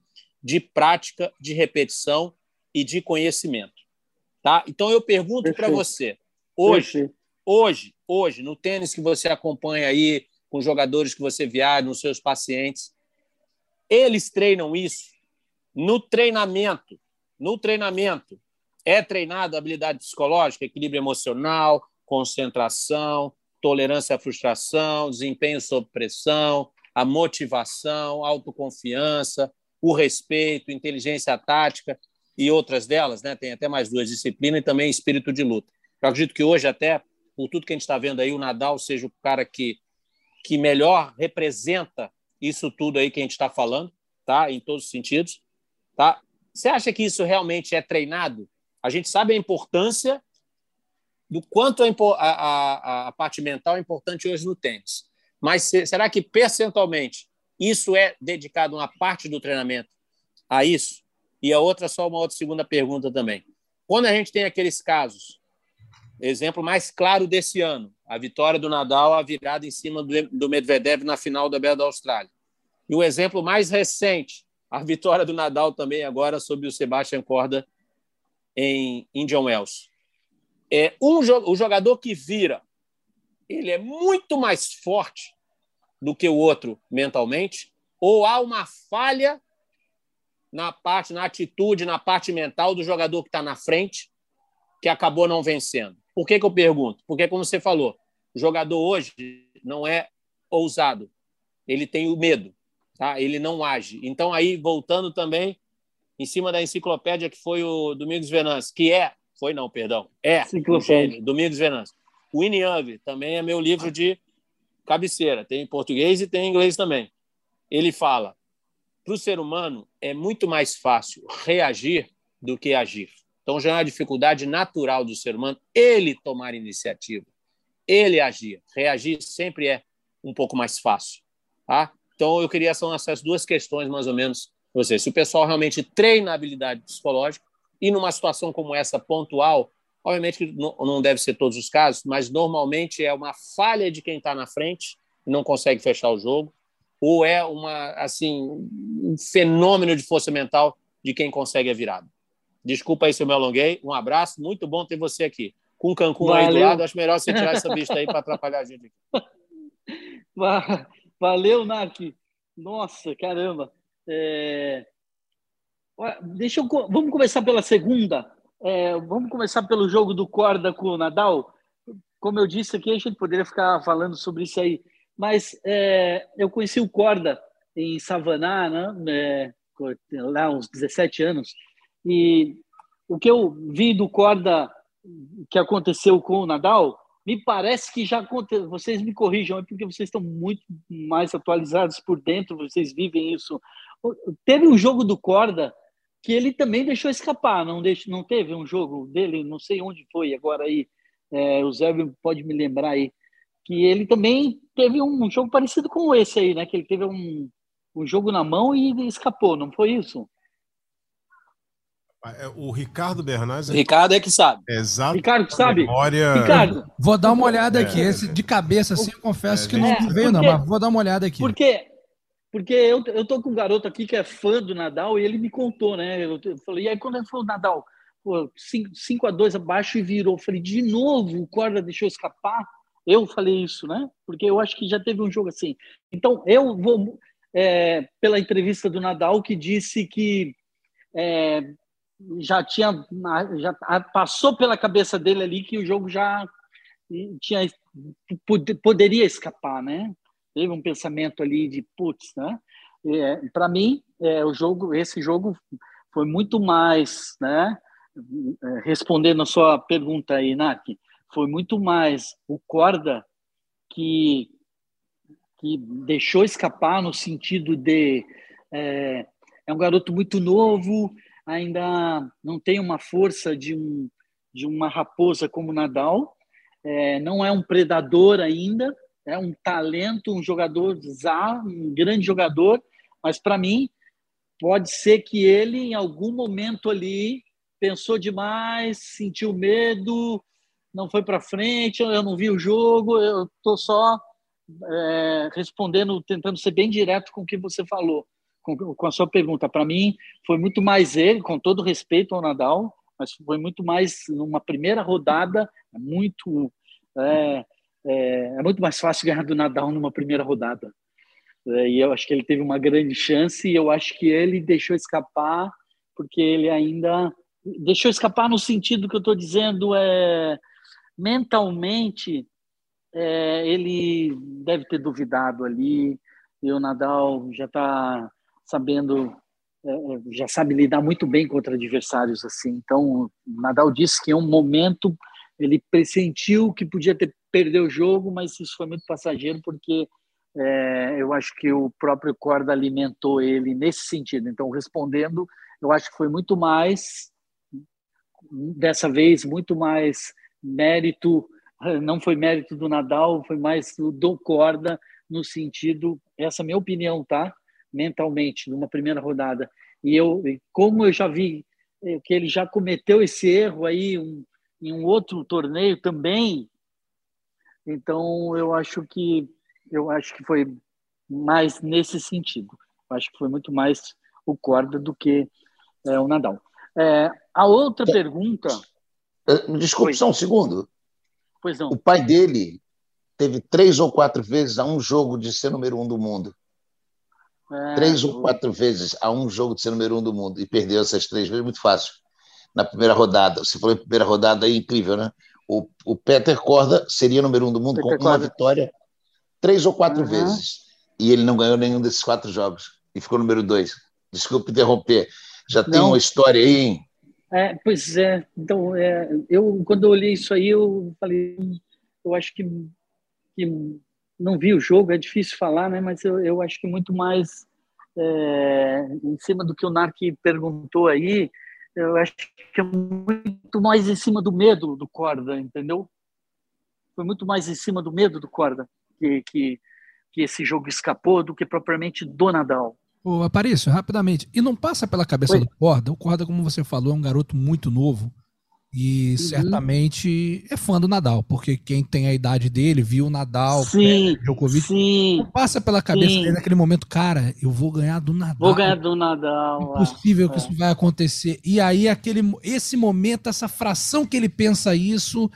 de prática, de repetição e de conhecimento. Tá? Então eu pergunto para você, hoje, Perfeito. hoje, hoje, no tênis que você acompanha aí, com jogadores que você viaja, nos seus pacientes, eles treinam isso no treinamento. No treinamento é treinado habilidade psicológica, equilíbrio emocional, concentração, tolerância à frustração, desempenho sob pressão, a motivação, autoconfiança, o respeito, inteligência tática e outras delas, né? Tem até mais duas disciplinas e também espírito de luta. Eu acredito que hoje até por tudo que a gente está vendo aí, o Nadal seja o cara que que melhor representa isso tudo aí que a gente está falando, tá? Em todos os sentidos, tá? Você acha que isso realmente é treinado? A gente sabe a importância do quanto a, impo- a, a, a parte mental é importante hoje no tênis. Mas se- será que percentualmente isso é dedicado uma parte do treinamento a isso? E a outra, só uma outra segunda pergunta também. Quando a gente tem aqueles casos, exemplo mais claro desse ano, a vitória do Nadal, a virada em cima do do Medvedev na final da Bela da Austrália. E o exemplo mais recente, a vitória do Nadal também agora sobre o Sebastian Corda em Indian Wells. É um o jogador que vira, ele é muito mais forte do que o outro mentalmente, ou há uma falha na parte, na atitude, na parte mental do jogador que está na frente, que acabou não vencendo. Por que, que eu pergunto? Porque, como você falou, o jogador hoje não é ousado, ele tem o medo, tá? ele não age. Então, aí, voltando também em cima da enciclopédia que foi o Domingos Venâncio, que é, foi não, perdão, é gênio, Domingos Venâncio. O Young também é meu livro de cabeceira, tem em português e tem em inglês também. Ele fala, para o ser humano é muito mais fácil reagir do que agir. Então já é uma dificuldade natural do ser humano ele tomar iniciativa, ele agir. Reagir sempre é um pouco mais fácil. Tá? Então eu queria são essas duas questões mais ou menos. Você, se o pessoal realmente treina a habilidade psicológica e numa situação como essa pontual, obviamente que não deve ser todos os casos, mas normalmente é uma falha de quem está na frente e não consegue fechar o jogo, ou é uma assim um fenômeno de força mental de quem consegue a virada. Desculpa aí se eu me alonguei. Um abraço, muito bom ter você aqui. Com o Cancún aí do lado, acho melhor você tirar essa vista aí para atrapalhar a gente aqui. Va- Valeu, Nark. Nossa, caramba. É, Deixa eu... Vamos começar pela segunda. É, Vamos começar pelo jogo do Corda com o Nadal. Como eu disse aqui, a gente poderia ficar falando sobre isso aí. Mas é, eu conheci o Corda em Savaná, né? É, lá uns 17 anos. E o que eu vi do Corda que aconteceu com o Nadal, me parece que já aconteceu. Vocês me corrijam, é porque vocês estão muito mais atualizados por dentro, vocês vivem isso. Teve um jogo do Corda que ele também deixou escapar, não, deixou, não teve um jogo dele, não sei onde foi agora aí, é, o Zé pode me lembrar aí, que ele também teve um jogo parecido com esse aí, né? Que ele teve um, um jogo na mão e escapou, não foi isso? É, O Ricardo Bernardes é Ricardo é que sabe. exato. Ricardo, sabe? Memória... Ricardo, Vou dar uma olhada aqui. É. Esse de cabeça, assim, eu confesso É, que não é, veio, não, porque- mas vou dar uma olhada aqui. Porque, porque eu, eu tô com um garoto aqui que é fã do Nadal e ele me contou, né? Eu, eu falei, e aí quando ele falou Nadal, 5 a 2 abaixo e virou. Eu falei, de novo, o Corda deixou escapar? Eu falei isso, né? Porque eu acho que já teve um jogo assim. Então, eu vou, é, pela entrevista do Nadal, que disse que é, já tinha, já passou pela cabeça dele ali que o jogo já tinha poderia escapar, né? Teve um pensamento ali de putz, né? É, Para mim, é, o jogo, esse jogo foi muito mais, né? É, respondendo a sua pergunta aí, Nath, foi muito mais o Corda que que deixou escapar no sentido de é, é um garoto muito novo, ainda não tem uma força de um de uma raposa como Nadal, é, não é um predador ainda, é um talento, um jogador zá, um grande jogador, mas para mim pode ser que ele em algum momento ali pensou demais, sentiu medo, não foi para frente, eu não vi o jogo, eu estou só é, respondendo, tentando ser bem direto com o que você falou, com, com a sua pergunta. Para mim, foi muito mais ele, com todo respeito ao Nadal, mas foi muito mais numa primeira rodada, muito é, é, é muito mais fácil ganhar do Nadal numa primeira rodada. É, e eu acho que ele teve uma grande chance e eu acho que ele deixou escapar porque ele ainda deixou escapar no sentido que eu estou dizendo é mentalmente é, ele deve ter duvidado ali e o Nadal já está sabendo é, é, já sabe lidar muito bem contra adversários assim então o Nadal disse que em um momento ele pressentiu que podia ter perder o jogo mas isso foi muito passageiro porque é, eu acho que o próprio Corda alimentou ele nesse sentido. Então, respondendo, eu acho que foi muito mais, dessa vez, muito mais mérito, não foi mérito do Nadal, foi mais do Corda, no sentido, essa é a minha opinião, tá? Mentalmente, numa primeira rodada. E eu, como eu já vi é, que ele já cometeu esse erro aí um, em um outro torneio também, então eu acho que eu acho que foi mais nesse sentido. Eu acho que foi muito mais o Corda do que é, o Nadal. É, a outra é. pergunta. É, desculpe, só um segundo. Pois não. O pai dele teve três ou quatro vezes a um jogo de ser número um do mundo. É, três ou quatro vezes a um jogo de ser número um do mundo. E perdeu essas três vezes muito fácil. Na primeira rodada. Você falou em primeira rodada aí, incrível, né? O, o Peter Corda seria número um do mundo Peter com uma vitória três ou quatro uhum. vezes. E ele não ganhou nenhum desses quatro jogos. E ficou número dois. Desculpe interromper. Já não. tem uma história aí, hein? É, pois é. Então, é, eu quando eu olhei isso aí, eu falei, eu acho que, que não vi o jogo, é difícil falar, né? Mas eu, eu acho que muito mais é, em cima do que o Narc perguntou aí, eu acho que é muito mais em cima do medo do Corda, entendeu? Foi muito mais em cima do medo do Corda que, que, que esse jogo escapou do que propriamente do Nadal. Ô, Aparício, rapidamente. E não passa pela cabeça Oi? do Corda? O Corda, como você falou, é um garoto muito novo. E uhum. certamente é fã do Nadal, porque quem tem a idade dele viu o Nadal, sim, Djokovic. Sim, passa pela cabeça sim. dele naquele momento, cara, eu vou ganhar do Nadal. Vou ganhar do Nadal. É impossível é. que isso vai acontecer. E aí, aquele, esse momento, essa fração que ele pensa isso,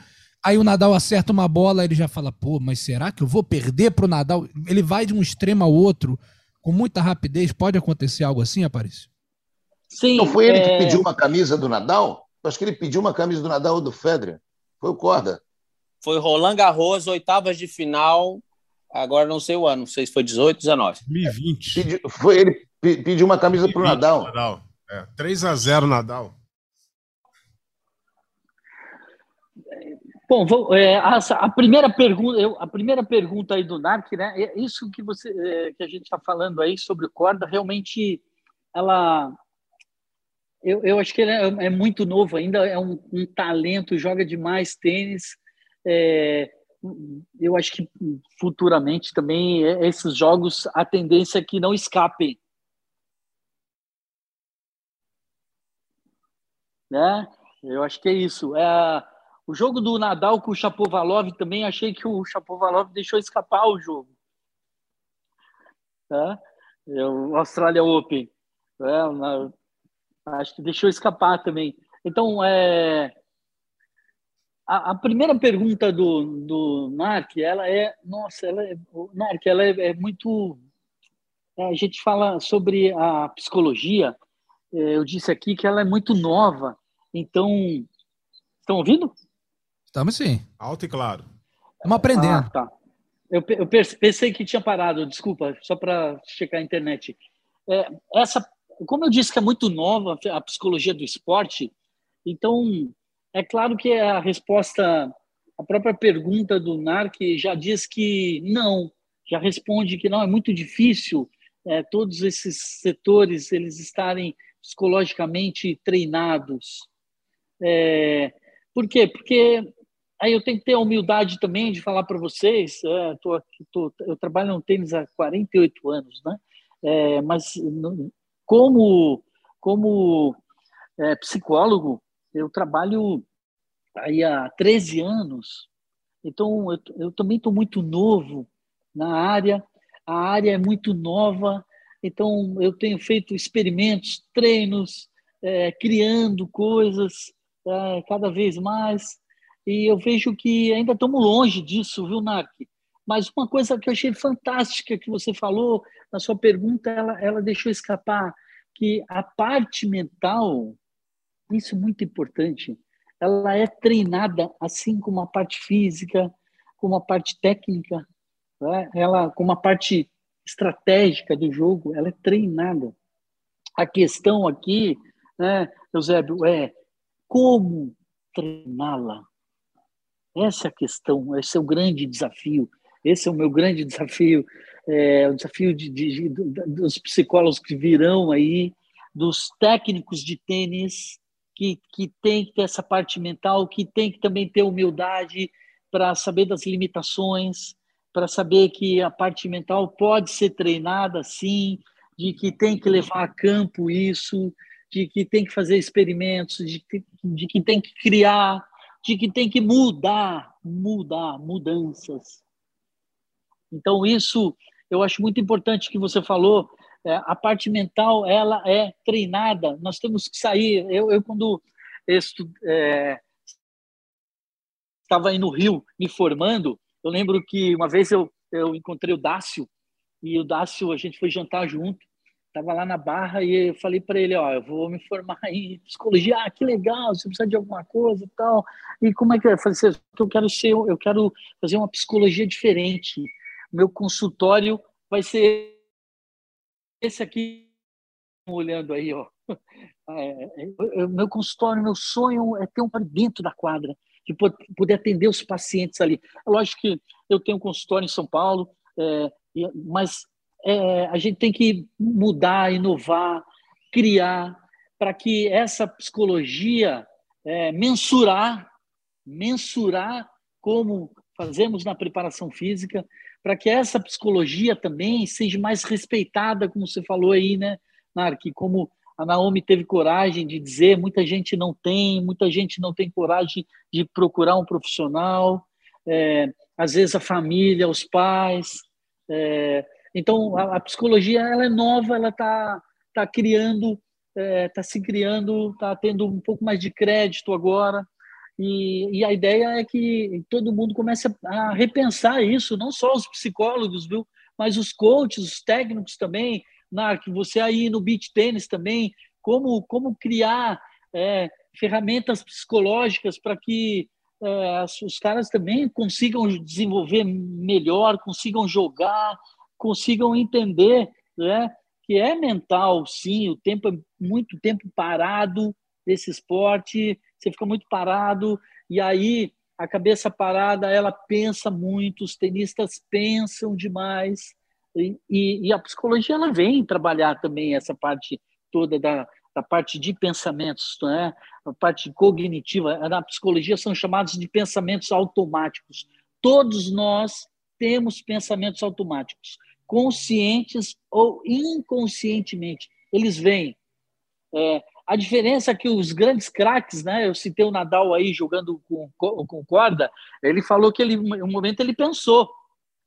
Aí o Nadal acerta uma bola, ele já fala, pô, mas será que eu vou perder pro Nadal? Ele vai de um extremo ao outro com muita rapidez. Pode acontecer algo assim, Aparício? Sim. Não foi ele é... que pediu uma camisa do Nadal? Eu acho que ele pediu uma camisa do Nadal ou do Federer. Foi o Corda. Foi Roland Garros, oitavas de final. Agora não sei o ano, não sei se foi 18, 19. 2020. Pediu, foi ele pediu uma camisa para o Nadal. Nadal. É, 3 a 0 Nadal. Bom, vou, é, a, a, primeira pergunta, eu, a primeira pergunta aí do NARC, né? É isso que você, é, que a gente está falando aí sobre o corda, realmente, ela, eu, eu acho que ele é, é muito novo ainda, é um, um, talento, joga demais tênis. É, eu acho que futuramente também é, esses jogos a tendência é que não escapem, né? Eu acho que é isso. É o jogo do Nadal com o Chapovalov também achei que o Chapovalov deixou escapar o jogo. Tá? É, o Australia Open. É, acho que deixou escapar também. Então, é, a, a, primeira pergunta do, do Mark, ela é, nossa, ela é, Mark, ela é, é muito. É, a gente fala sobre a psicologia. É, eu disse aqui que ela é muito nova. Então, estão ouvindo? Estamos sim. Alto e claro. Estamos aprendendo. Ah, tá. Eu, eu pensei que tinha parado, desculpa, só para checar a internet. É, essa, como eu disse que é muito nova a psicologia do esporte, então é claro que a resposta, a própria pergunta do NARC já diz que não, já responde que não, é muito difícil é, todos esses setores eles estarem psicologicamente treinados. É, por quê? Porque aí eu tenho que ter a humildade também de falar para vocês. É, tô tô, eu trabalho no tênis há 48 anos, né? É, mas como como é, psicólogo eu trabalho aí há 13 anos. Então eu, eu também estou muito novo na área. A área é muito nova. Então eu tenho feito experimentos, treinos, é, criando coisas é, cada vez mais. E eu vejo que ainda estamos longe disso, viu, Narc? Mas uma coisa que eu achei fantástica que você falou na sua pergunta, ela, ela deixou escapar que a parte mental, isso é muito importante, ela é treinada assim como a parte física, como a parte técnica, né? ela como a parte estratégica do jogo, ela é treinada. A questão aqui, né, Eusébio, é como treiná-la? Essa é a questão, esse é o grande desafio. Esse é o meu grande desafio, é, o desafio de, de, de, dos psicólogos que virão aí, dos técnicos de tênis, que, que tem que ter essa parte mental, que tem que também ter humildade para saber das limitações, para saber que a parte mental pode ser treinada, sim, de que tem que levar a campo isso, de que tem que fazer experimentos, de que, de que tem que criar, de que tem que mudar, mudar, mudanças. Então, isso eu acho muito importante que você falou. É, a parte mental, ela é treinada. Nós temos que sair. Eu, eu quando estu, é, estava aí no Rio me formando, eu lembro que uma vez eu, eu encontrei o Dácio, e o Dácio, a gente foi jantar junto, Tava lá na Barra e eu falei para ele, ó, eu vou me formar em psicologia. Ah, que legal, você precisa de alguma coisa e tal. E como é que é? Eu falei eu quero ser, eu quero fazer uma psicologia diferente. Meu consultório vai ser esse aqui, olhando aí, ó. É, é, meu consultório, meu sonho é ter um dentro da quadra, de poder atender os pacientes ali. É lógico que eu tenho um consultório em São Paulo, é, mas é, a gente tem que mudar, inovar, criar, para que essa psicologia é, mensurar, mensurar como fazemos na preparação física, para que essa psicologia também seja mais respeitada, como você falou aí, né, Nark? Como a Naomi teve coragem de dizer, muita gente não tem, muita gente não tem coragem de procurar um profissional, é, às vezes a família, os pais, é, então, a, a psicologia ela é nova, ela está tá criando, está é, tá se criando, está tendo um pouco mais de crédito agora. E, e, a ideia é que todo mundo comece a repensar isso, não só os psicólogos, viu? mas os coaches, os técnicos também. Narc, você aí no beach tênis também, como, como criar é, ferramentas psicológicas para que é, os caras também consigam desenvolver melhor, consigam jogar, consigam entender né, que é mental, sim, o tempo é muito tempo parado desse esporte, você fica muito parado, e aí a cabeça parada, ela pensa muito, os tenistas pensam demais, e, e, e a psicologia ela vem trabalhar também essa parte toda da, da parte de pensamentos, né? a parte cognitiva. Na psicologia são chamados de pensamentos automáticos. Todos nós temos pensamentos automáticos conscientes ou inconscientemente. Eles vêm. É, a diferença é que os grandes craques, né? Eu citei o Nadal aí jogando com, com corda. Ele falou que ele, um momento ele pensou,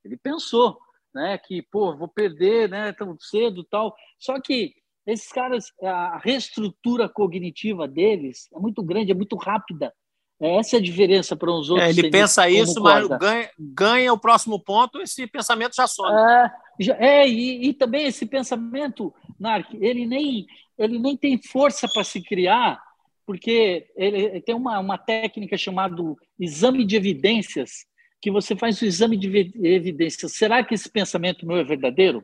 ele pensou, né? Que pô, vou perder, né? Tão cedo, tal. Só que esses caras, a reestrutura cognitiva deles é muito grande, é muito rápida. Essa é a diferença para os outros. É, ele pensa isso, mas ganha, ganha, o próximo ponto, esse pensamento já some. É, é e, e, também esse pensamento, Narc, ele nem, ele nem tem força para se criar, porque ele tem uma, uma técnica chamada exame de evidências. que você faz o exame de evidência. Será que esse pensamento meu é verdadeiro?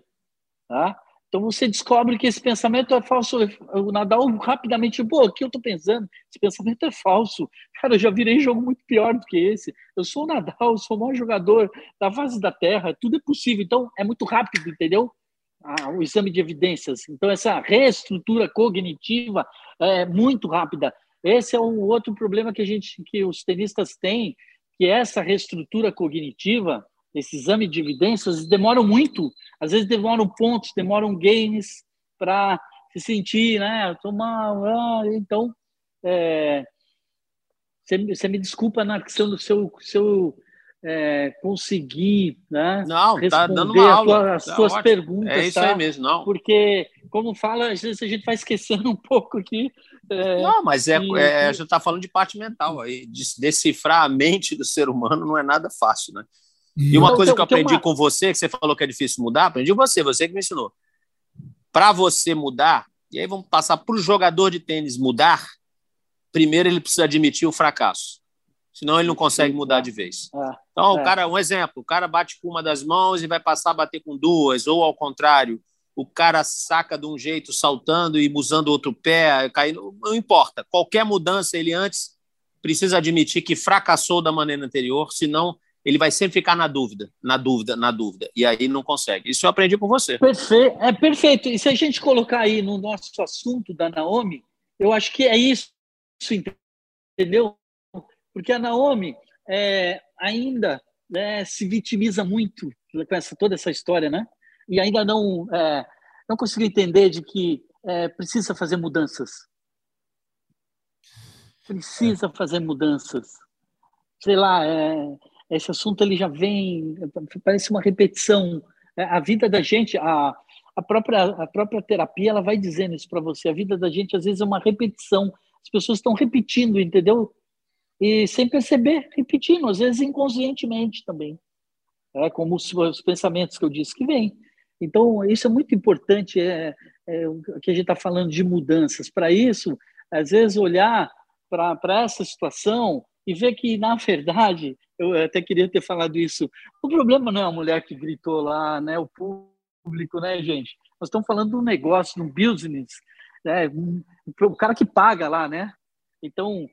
Tá? Então você descobre que esse pensamento é falso. O Nadal rapidamente, pô, o que eu estou pensando? Esse pensamento é falso. Cara, eu já virei jogo muito pior do que esse. Eu sou o Nadal, eu sou o maior jogador da fase da Terra, tudo é possível. Então é muito rápido, entendeu? O exame de evidências. Então essa reestrutura cognitiva é muito rápida. Esse é um outro problema que a gente, que os tenistas têm, que é essa reestrutura cognitiva esse exame de evidências demoram muito, às vezes demoram pontos, demoram games para se sentir, né? Tomar, ah, então, é, você, você, me desculpa na questão do seu, seu é, conseguir, né? Não, tá dando uma aula, tua, as tá suas ótimo. perguntas, é isso tá? aí mesmo, não? Porque, como fala, às vezes a gente vai esquecendo um pouco aqui. É, não, mas é, e, é, a gente está falando de parte mental aí, decifrar a mente do ser humano não é nada fácil, né? E uma coisa que eu aprendi com você, que você falou que é difícil mudar, aprendi com você, você que me ensinou. Para você mudar, e aí vamos passar para o jogador de tênis mudar, primeiro ele precisa admitir o fracasso. Senão ele não consegue mudar de vez. É, então, o é. cara, um exemplo, o cara bate com uma das mãos e vai passar a bater com duas, ou ao contrário, o cara saca de um jeito saltando e usando outro pé, caindo, não importa. Qualquer mudança, ele antes precisa admitir que fracassou da maneira anterior, senão ele vai sempre ficar na dúvida, na dúvida, na dúvida, e aí não consegue. Isso eu aprendi com você. Perfeito, é perfeito. E se a gente colocar aí no nosso assunto da Naomi, eu acho que é isso, entendeu? Porque a Naomi é, ainda né, se vitimiza muito com essa, toda essa história, né? E ainda não, é, não conseguiu entender de que é, precisa fazer mudanças. Precisa fazer mudanças. Sei lá, é, esse assunto ele já vem, parece uma repetição. É, a vida da gente, a, a, própria, a própria terapia, ela vai dizendo isso para você. A vida da gente, às vezes, é uma repetição. As pessoas estão repetindo, entendeu? E sem perceber, repetindo, às vezes inconscientemente também. É como os, os pensamentos que eu disse que vêm. Então, isso é muito importante, é, é que a gente está falando de mudanças. Para isso, às vezes, olhar para essa situação e ver que, na verdade, eu até queria ter falado isso, o problema não é a mulher que gritou lá, né, o público, né, gente? Nós estamos falando de um negócio, de um business, né, o cara que paga lá, né? Então,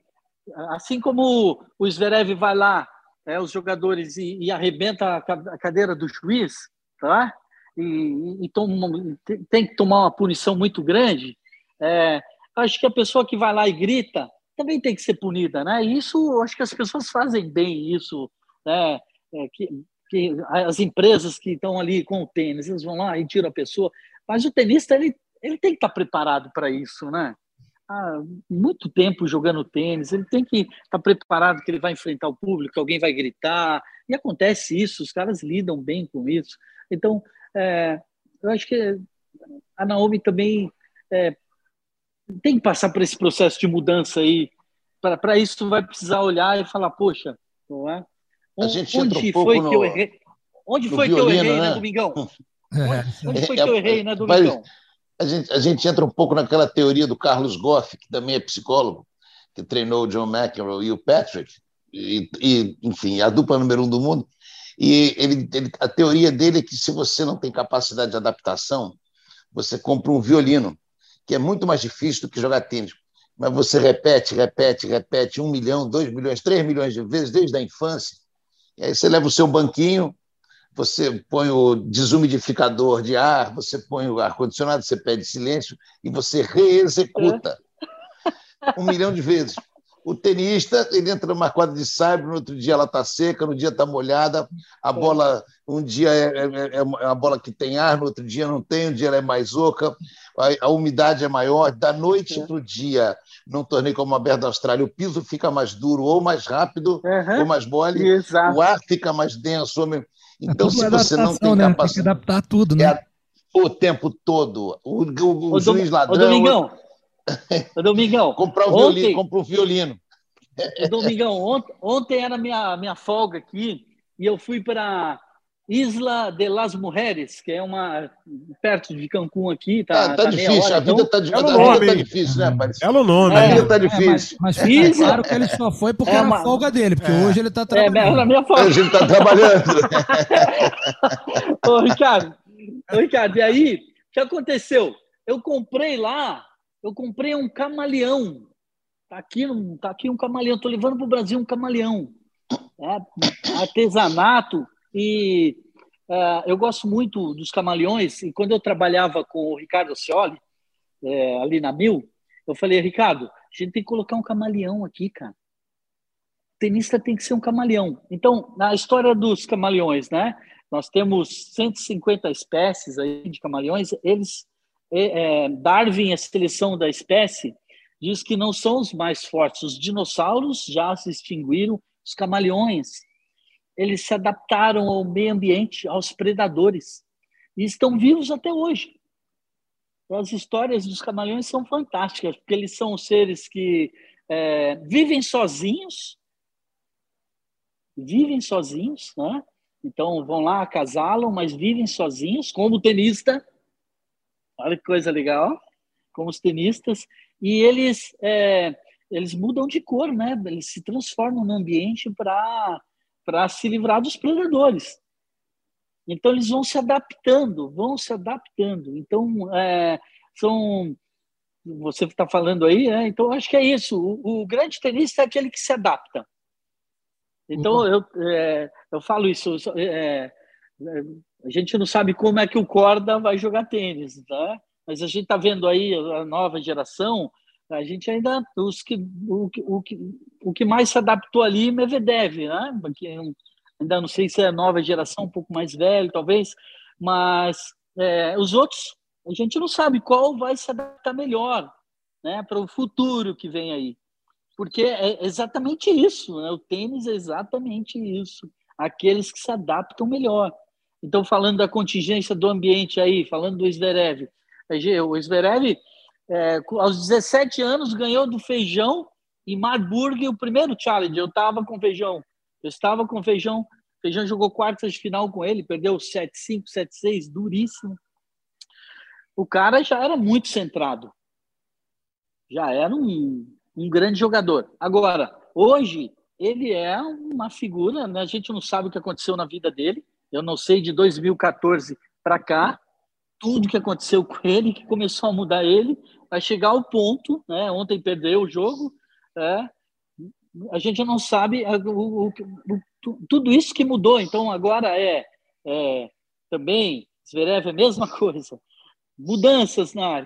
assim como o Zverev vai lá, é, os jogadores, e, e arrebenta a cadeira do juiz, tá? E, e toma, tem que tomar uma punição muito grande, é, acho que a pessoa que vai lá e grita, também tem que ser punida, né? Isso, acho que as pessoas fazem bem isso, né? É, que, que as empresas que estão ali com o tênis, eles vão lá e tiram a pessoa, mas o tenista ele, ele tem que estar preparado para isso, né? Há muito tempo jogando tênis, ele tem que estar preparado que ele vai enfrentar o público, alguém vai gritar, e acontece isso, os caras lidam bem com isso. Então, é, eu acho que a Naomi também é, tem que passar por esse processo de mudança aí. Para isso, vai precisar olhar e falar: poxa, não é? Onde, um foi no, que eu errei? Onde foi violino, que eu errei, né, né Domingão? É. Onde foi que eu errei, né, Domingão? A gente, a gente entra um pouco naquela teoria do Carlos Goff, que também é psicólogo, que treinou o John McEnroe e o Patrick, e, e, enfim, a dupla número um do mundo. E ele, ele, a teoria dele é que se você não tem capacidade de adaptação, você compra um violino que é muito mais difícil do que jogar tênis. Mas você repete, repete, repete um milhão, dois milhões, três milhões de vezes desde a infância. E aí você leva o seu banquinho, você põe o desumidificador de ar, você põe o ar-condicionado, você pede silêncio e você reexecuta um milhão de vezes. O tenista, ele entra numa quadra de saibro, no outro dia ela está seca, no dia está molhada, a bola, um dia é, é, é, uma bola que tem ar, no outro dia não tem, um dia ela é mais oca, a, a umidade é maior, da noite para o dia, num torneio como o Aberto da Austrália, o piso fica mais duro ou mais rápido uhum. ou mais mole, Exato. o ar fica mais denso. Então, se você não tem né? capacidade... Tem que adaptar tudo, né? É, o tempo todo. O, o, o juiz ladrão... Ô, Domingão, Ô, Domingão. comprar o ontem, violino, compra o violino. Domingão, ontem, ontem era minha, minha folga aqui e eu fui para Isla de las Mujeres, que é uma perto de Cancún aqui. Tá, Ah, tá tá meia difícil, hora, a vida então- tá, é o a nome. vida tá difícil, né, Paris? É o nome. A É. vida tá É, difícil. mas, mas fica Isso. claro que ele só foi porque É era uma- folga dele, porque É. hoje ele tá É, trabalhando. na minha A foto. gente tá trabalhando. Ô, Ricardo, ô, Ricardo, e aí, o que aconteceu? Eu comprei lá, eu comprei um camaleão. Tá aqui, um- tá aqui um camaleão, tô levando para o Brasil um camaleão. É, artesanato e é, eu gosto muito dos camaleões e quando eu trabalhava com o Ricardo Cioli, é, ali na Mil, eu falei, Ricardo, a gente tem que colocar um camaleão aqui, cara. Tenista tem que ser um camaleão. Então, na história dos camaleões, né? Nós temos 150 espécies aí de camaleões. Eles, é, é, Darwin, a seleção da espécie, diz que não são os mais fortes. Os dinossauros já se extinguiram. Os camaleões, eles se adaptaram ao meio ambiente, aos predadores, e estão vivos até hoje. As histórias dos camaleões são fantásticas, porque eles são seres que é, vivem sozinhos, vivem sozinhos, né? Então vão lá, acasalam, mas vivem sozinhos, como o tenista. Olha que coisa legal, como os tenistas. E eles, é, eles mudam de cor, né? Eles se transformam no ambiente para se livrar dos predadores. Então eles vão se adaptando, vão se adaptando. Então é, são você está falando aí, né? então acho que é isso. O, o, grande tenista é aquele que se adapta. Então eu, é, eu falo isso. É, a gente não sabe como é que o Corda vai jogar tênis, tá? Mas a gente está vendo aí a nova geração. A gente ainda os que o, o, o que mais se adaptou ali, Medvedev, né? Porque ainda não sei se é nova geração, um pouco mais velho, talvez, mas é, os outros a gente não sabe qual vai se adaptar melhor, né? Para o futuro que vem aí. Porque é exatamente isso, né? o tênis é exatamente isso. Aqueles que se adaptam melhor. Então, falando da contingência do ambiente aí, falando do Zverev. O Zverev, é, aos 17 anos, ganhou do Feijão em Marburg o primeiro challenge. Eu estava com Feijão. Eu estava com Feijão. Feijão jogou quartas de final com ele, perdeu 7-5, 7-6, duríssimo. O cara já era muito centrado. Já era um, um grande jogador. Agora, hoje, ele é uma figura, né? a gente não sabe o que aconteceu na vida dele. Eu não sei de 2014 para cá, tudo que aconteceu com ele, que começou a mudar ele, vai chegar ao ponto, né? Ontem perdeu o jogo, é, a gente não sabe o, o, o, tudo isso que mudou. Então agora é, é também Zverev é a mesma coisa. Mudanças na.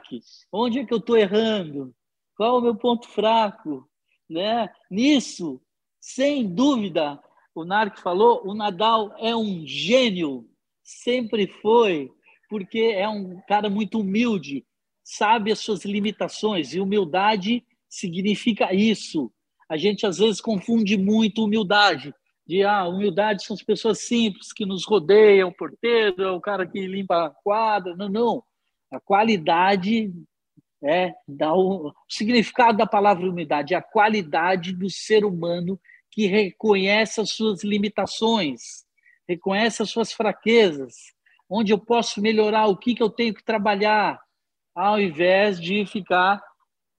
Onde é que eu estou errando? Qual é o meu ponto fraco? Né? Nisso, sem dúvida, o Narc falou, o Nadal é um gênio, sempre foi, porque é um cara muito humilde, sabe as suas limitações, e humildade significa isso. A gente às vezes confunde muito humildade, de ah, humildade são as pessoas simples que nos rodeiam, o porteiro, o cara que limpa a quadra. Não, não. A qualidade é dá o, o significado da palavra humildade, é a qualidade do ser humano que reconhece as suas limitações, reconhece as suas fraquezas, onde eu posso melhorar, o que, que eu tenho que trabalhar, ao invés de ficar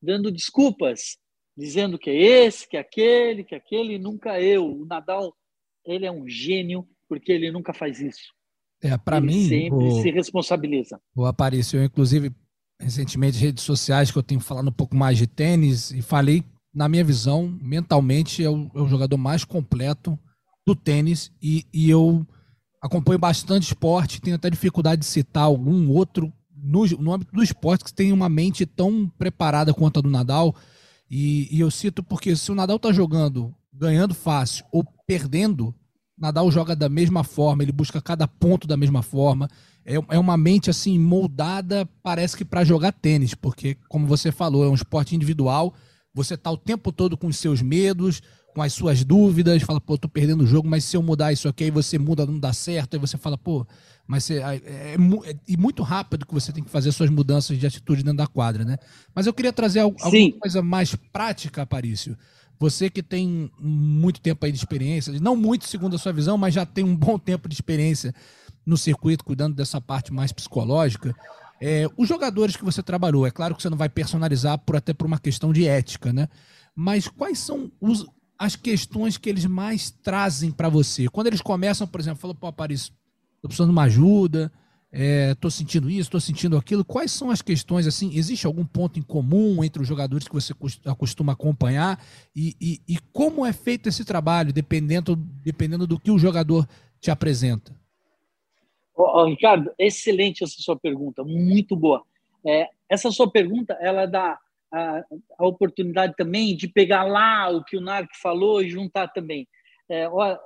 dando desculpas, dizendo que é esse, que é aquele, que é aquele, nunca eu. O Nadal, ele é um gênio porque ele nunca faz isso. É, para ele mim, sempre o, se responsabiliza. O apareceu, inclusive, recentemente redes sociais que eu tenho falado um pouco mais de tênis e falei, na minha visão, mentalmente é o, é o jogador mais completo do tênis e, e, eu acompanho bastante esporte, tenho até dificuldade de citar algum outro no, no âmbito do esporte que tem uma mente tão preparada quanto a do Nadal e, e eu cito porque se o Nadal tá jogando ganhando fácil ou perdendo, Nadal joga da mesma forma, ele busca cada ponto da mesma forma. É, é uma mente assim moldada, parece que para jogar tênis, porque como você falou, é um esporte individual. Você tá o tempo todo com os seus medos, com as suas dúvidas, fala, pô, tô perdendo o jogo, mas se eu mudar isso aqui, aí você muda, não dá certo, aí você fala, pô, mas você, é, é, é, e muito rápido que você tem que fazer suas mudanças de atitude dentro da quadra, né? Mas eu queria trazer alguma Sim. coisa mais prática, Aparício. Você que tem muito tempo aí de experiência, não muito segundo a sua visão, mas já tem um bom tempo de experiência no circuito, cuidando dessa parte mais psicológica. É, os jogadores que você trabalhou, é claro que você não vai personalizar por até por uma questão de ética, né? Mas quais são os, as questões que eles mais trazem para você? Quando eles começam, por exemplo, falam, pô, Paris, tô precisando de uma ajuda, é, sentindo isso, estou sentindo aquilo. Quais são as questões, assim, existe algum ponto em comum entre os jogadores que você costuma acompanhar e, e, e como é feito esse trabalho, dependendo, dependendo do que o jogador te apresenta? Oh, Ricardo, excelente essa sua pergunta, muito boa. É, essa sua pergunta, ela dá a, a, oportunidade também de pegar lá o que o Narc falou e juntar também. É, ó,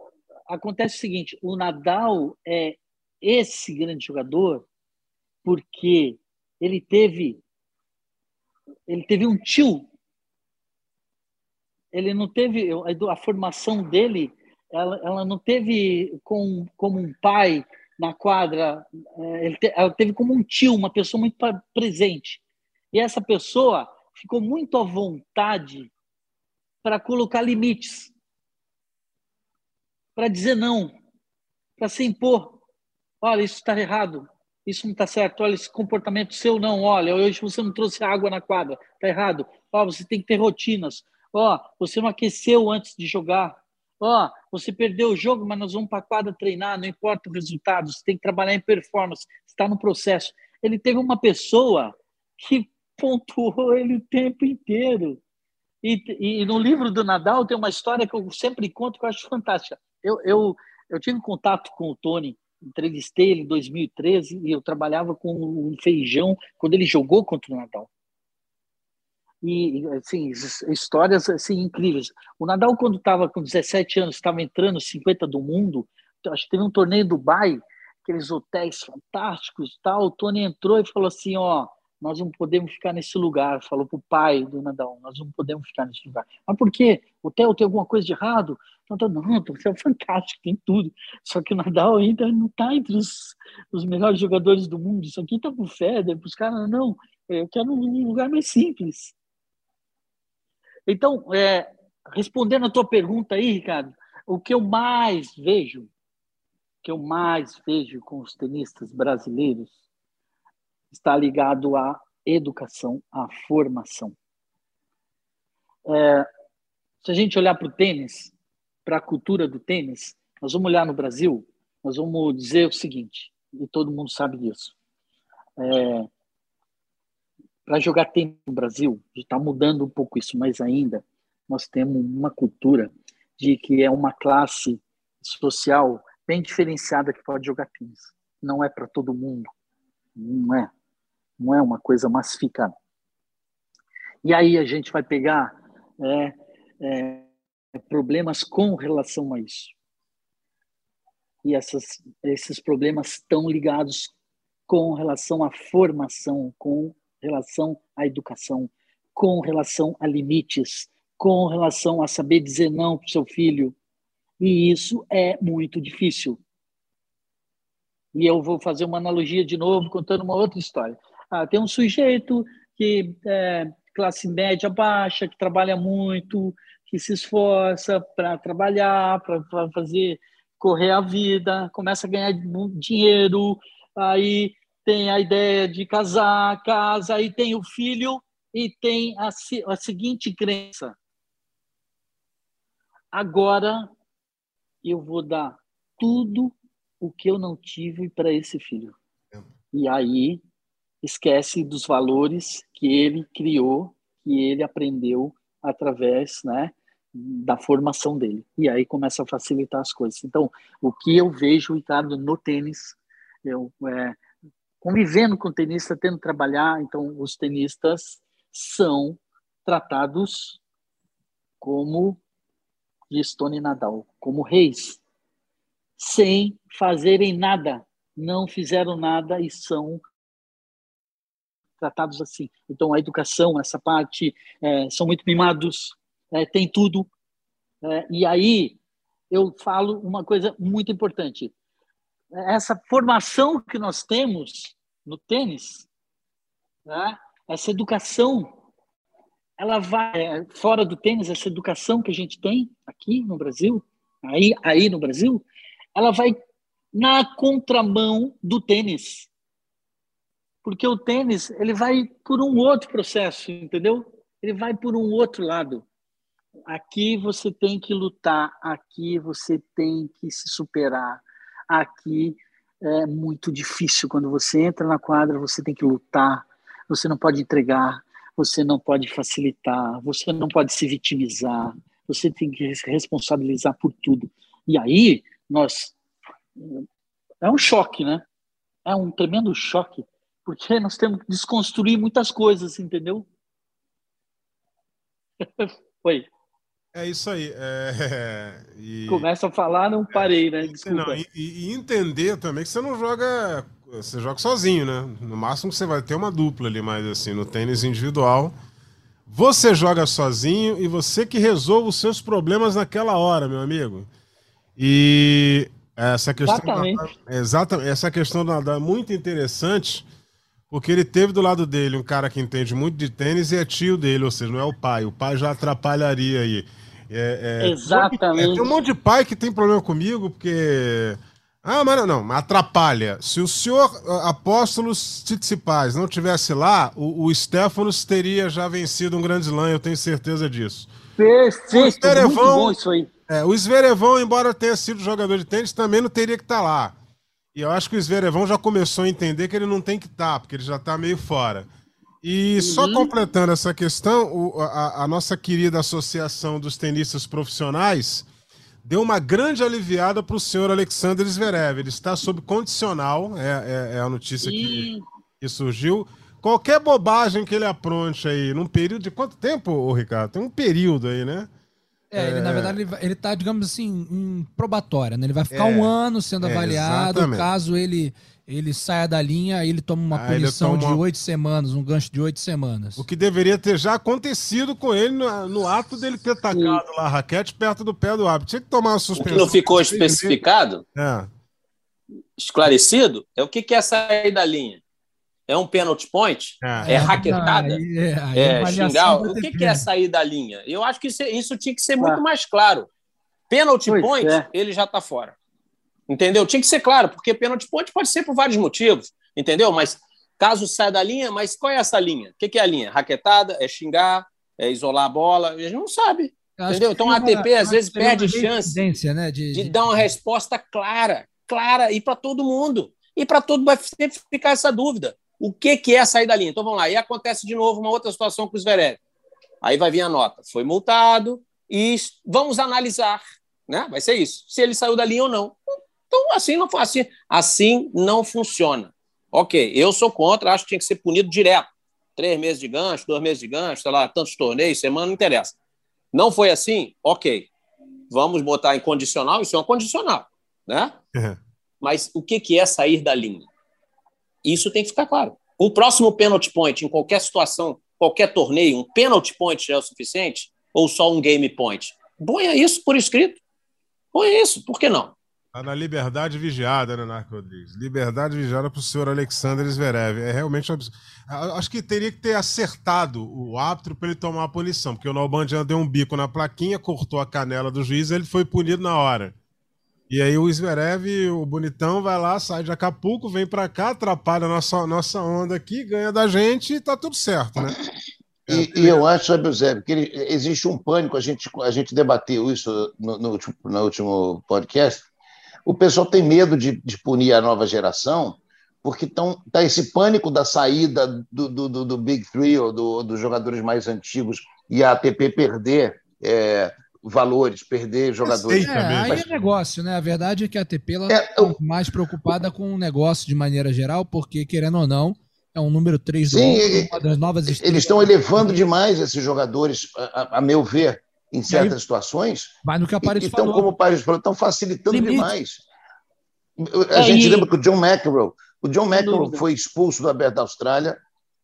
acontece o seguinte, o Nadal é esse grande jogador porque ele teve ele teve um tio ele não teve a formação dele ela, ela não teve com, como um pai na quadra é, ela teve como um tio uma pessoa muito presente e essa pessoa ficou muito à vontade para colocar limites para dizer não para se impor Olha, isso está errado. Isso não está certo. Olha, esse comportamento seu não. Olha, hoje você não trouxe água na quadra. Está errado. Ó, você tem que ter rotinas. Ó, você não aqueceu antes de jogar. Ó, você perdeu o jogo, mas nós vamos para a quadra treinar. Não importa o resultado. Você tem que trabalhar em performance. Está no processo. Ele teve uma pessoa que pontuou ele o tempo inteiro. E, e, no livro do Nadal tem uma história que eu sempre conto que eu acho fantástica. Eu, eu, eu tive contato com o Tony entrevistei ele em 2013 e eu trabalhava com o Feijão quando ele jogou contra o Nadal. E, assim, histórias assim, incríveis. O Nadal, quando estava com 17 anos, estava entrando 50 do mundo, acho que teve um torneio em Dubai, aqueles hotéis fantásticos tal, o Tony entrou e falou assim, ó, nós não podemos ficar nesse lugar, falou para o pai do Nadal, nós não podemos ficar nesse lugar. Mas por quê? O hotel tem alguma coisa de errado? Não, não, o hotel é fantástico, tem tudo. Só que o Nadal ainda não está entre os, os melhores jogadores do mundo. Isso aqui está com Federer, para os caras, não, eu quero um lugar mais simples. Então, é, respondendo a tua pergunta aí, Ricardo, o que eu mais vejo, o que eu mais vejo com os tenistas brasileiros está ligado à educação, à formação. É, se a gente olhar para o tênis, para a cultura do tênis, nós vamos olhar no Brasil, nós vamos dizer o seguinte, e todo mundo sabe disso. É, para jogar tênis no Brasil, está mudando um pouco isso, mas ainda nós temos uma cultura de que é uma classe social bem diferenciada que pode jogar tênis. Não é para todo mundo, não é não é uma coisa massificada. E aí a gente vai pegar é, é, problemas com relação a isso. E essas, esses problemas estão ligados com relação à formação, com relação à educação, com relação a limites, com relação a saber dizer não para o seu filho. E isso é muito difícil. E eu vou fazer uma analogia de novo, contando uma outra história. Ah, tem um sujeito que é classe média baixa, que trabalha muito, que se esforça para trabalhar, para fazer correr a vida, começa a ganhar dinheiro, aí tem a ideia de casar, casa, aí tem o filho e tem a, a seguinte crença: agora eu vou dar tudo o que eu não tive para esse filho. E aí esquece dos valores que ele criou, que ele aprendeu através, né, da formação dele. E aí começa a facilitar as coisas. Então, o que eu vejo, Ricardo, no tênis, eu é, convivendo com tenista, tendo que trabalhar, então os tenistas são tratados como Stone Nadal, como reis, sem fazerem nada, não fizeram nada e são tratados assim. Então, a educação, essa parte, é, são muito mimados, é, tem tudo. É, e aí, eu falo uma coisa muito importante. Essa formação que nós temos no tênis, né, essa educação, ela vai é, fora do tênis, essa educação que a gente tem aqui no Brasil, aí, aí no Brasil, ela vai na contramão do tênis. Porque o tênis, ele vai por um outro processo, entendeu? Ele vai por um outro lado. Aqui você tem que lutar, aqui você tem que se superar. Aqui é muito difícil quando você entra na quadra, você tem que lutar, você não pode entregar, você não pode facilitar, você não pode se vitimizar, você tem que se responsabilizar por tudo. E aí, nós. É um choque, né? É um tremendo choque, porque nós temos que desconstruir muitas coisas, entendeu? Oi. É isso aí. É... E... Começa a falar, não parei, né? Desculpa. Não, e, e, entender também que você não joga. Você joga sozinho, né? No máximo você vai ter uma dupla ali, mas assim, no tênis individual. Você joga sozinho e você que resolve os seus problemas naquela hora, meu amigo. E essa questão. Exatamente. Nadal, exatamente. Essa questão do Nadal é muito interessante, porque ele teve do lado dele um cara que entende muito de tênis e é tio dele, ou seja, não é o pai. O pai já atrapalharia aí. É, é, Exatamente. É, tem um monte de pai que tem problema comigo, porque. Ah, mas não, não, atrapalha. Se o senhor Apóstolos Titsipais não tivesse lá, o, o Stefanos teria já vencido um grande slam, eu tenho certeza disso. Perfeito, o muito bom isso aí. É, o Zverevão, embora tenha sido jogador de tênis, também não teria que estar tá lá. E eu acho que o Zverevão já começou a entender que ele não tem que estar, tá, porque ele já está meio fora. E uhum. só completando essa questão, o, a, a, nossa querida Associação dos Tenistas Profissionais deu uma grande aliviada para o senhor Alexander Zverev. Ele está sob condicional, é, é, é a notícia que, que, surgiu. Qualquer bobagem que ele apronte aí, num período de quanto tempo, Ricardo? Tem um período aí, né? É, ele, na é. verdade, ele, ele tá, digamos assim, em probatória, né? Ele vai ficar é, um ano sendo é, avaliado. Exatamente. Caso ele ele saia da linha, ele toma uma ah, punição toma... de oito semanas, um gancho de oito semanas. O que deveria ter já acontecido com ele no, no ato dele ter tacado Sim. lá a raquete perto do pé do árbitro. Tinha que tomar uma suspensão. O que não ficou especificado, é. esclarecido, é o que, que é sair da linha. É um penalty point? É, é raquetada? é, é xingar? O que, que é sair da linha? Eu acho que isso, isso tinha que ser muito mais claro. Penalty pois point, é. ele já está fora. Entendeu? Tinha que ser claro, porque pênalti ponte pode ser por vários motivos, entendeu? Mas caso saia da linha, mas qual é essa linha? O que, que é a linha? Raquetada? É xingar? É isolar a bola? A gente não sabe. Entendeu? Então a ATP às vezes perde chance né? de, de, de, dar uma resposta clara, clara e para todo mundo. E para todo vai sempre ficar essa dúvida. O que, que é sair da linha? Então vamos lá. E acontece de novo uma outra situação com os Zverev. Aí vai vir a nota. Foi multado e vamos analisar. Né? Vai ser isso. Se ele saiu da linha ou não. Então, assim não, assim, assim não funciona. Ok, eu sou contra, acho que tinha que ser punido direto. Três meses de gancho, dois meses de gancho, sei lá, tantos torneios, semana, não interessa. Não foi assim? Ok. Vamos botar em condicional, isso é um condicional, né? Uhum. Mas o que, que é sair da linha? Isso tem que ficar claro. Um próximo penalty point em qualquer situação, qualquer torneio, um penalty point já é o suficiente? Ou só um game point? Ponha isso por escrito. Ponha isso, por que não? Tá na liberdade vigiada, né, Narco Rodrigues? Liberdade vigiada para o senhor Alexander Zverev. É realmente absurdo. Acho que teria que ter acertado o árbitro para ele tomar a punição, porque o Nalbandian deu um bico na plaquinha, cortou a canela do juiz e ele foi punido na hora. E aí o Zverev, o bonitão, vai lá, sai de Acapulco, vem para cá, atrapalha a nossa, nossa onda aqui, ganha da gente e tá tudo certo, né? E, e, eu acho, sabe, Zé, que ele, existe um pânico, a gente, a gente debateu isso no, no, último, no último podcast, o pessoal tem medo de, de punir a nova geração, porque está esse pânico da saída do, do, do, do Big Three ou do, dos jogadores mais antigos e a ATP perder é, valores, perder jogadores. É, aí é negócio, né? A verdade é que a ATP está é, eu... mais preocupada com o negócio de maneira geral, porque, querendo ou não, é um número 3 do Sim, mundo, uma das novas Eles estão elevando demais esses jogadores, a, a meu ver em certas aí, situações. Mas no que a Paris então, falou. como o Paris falou, estão facilitando Limite. demais. A é, gente e... lembra que o John McEnroe, o John McEnroe foi expulso do Aberto da Austrália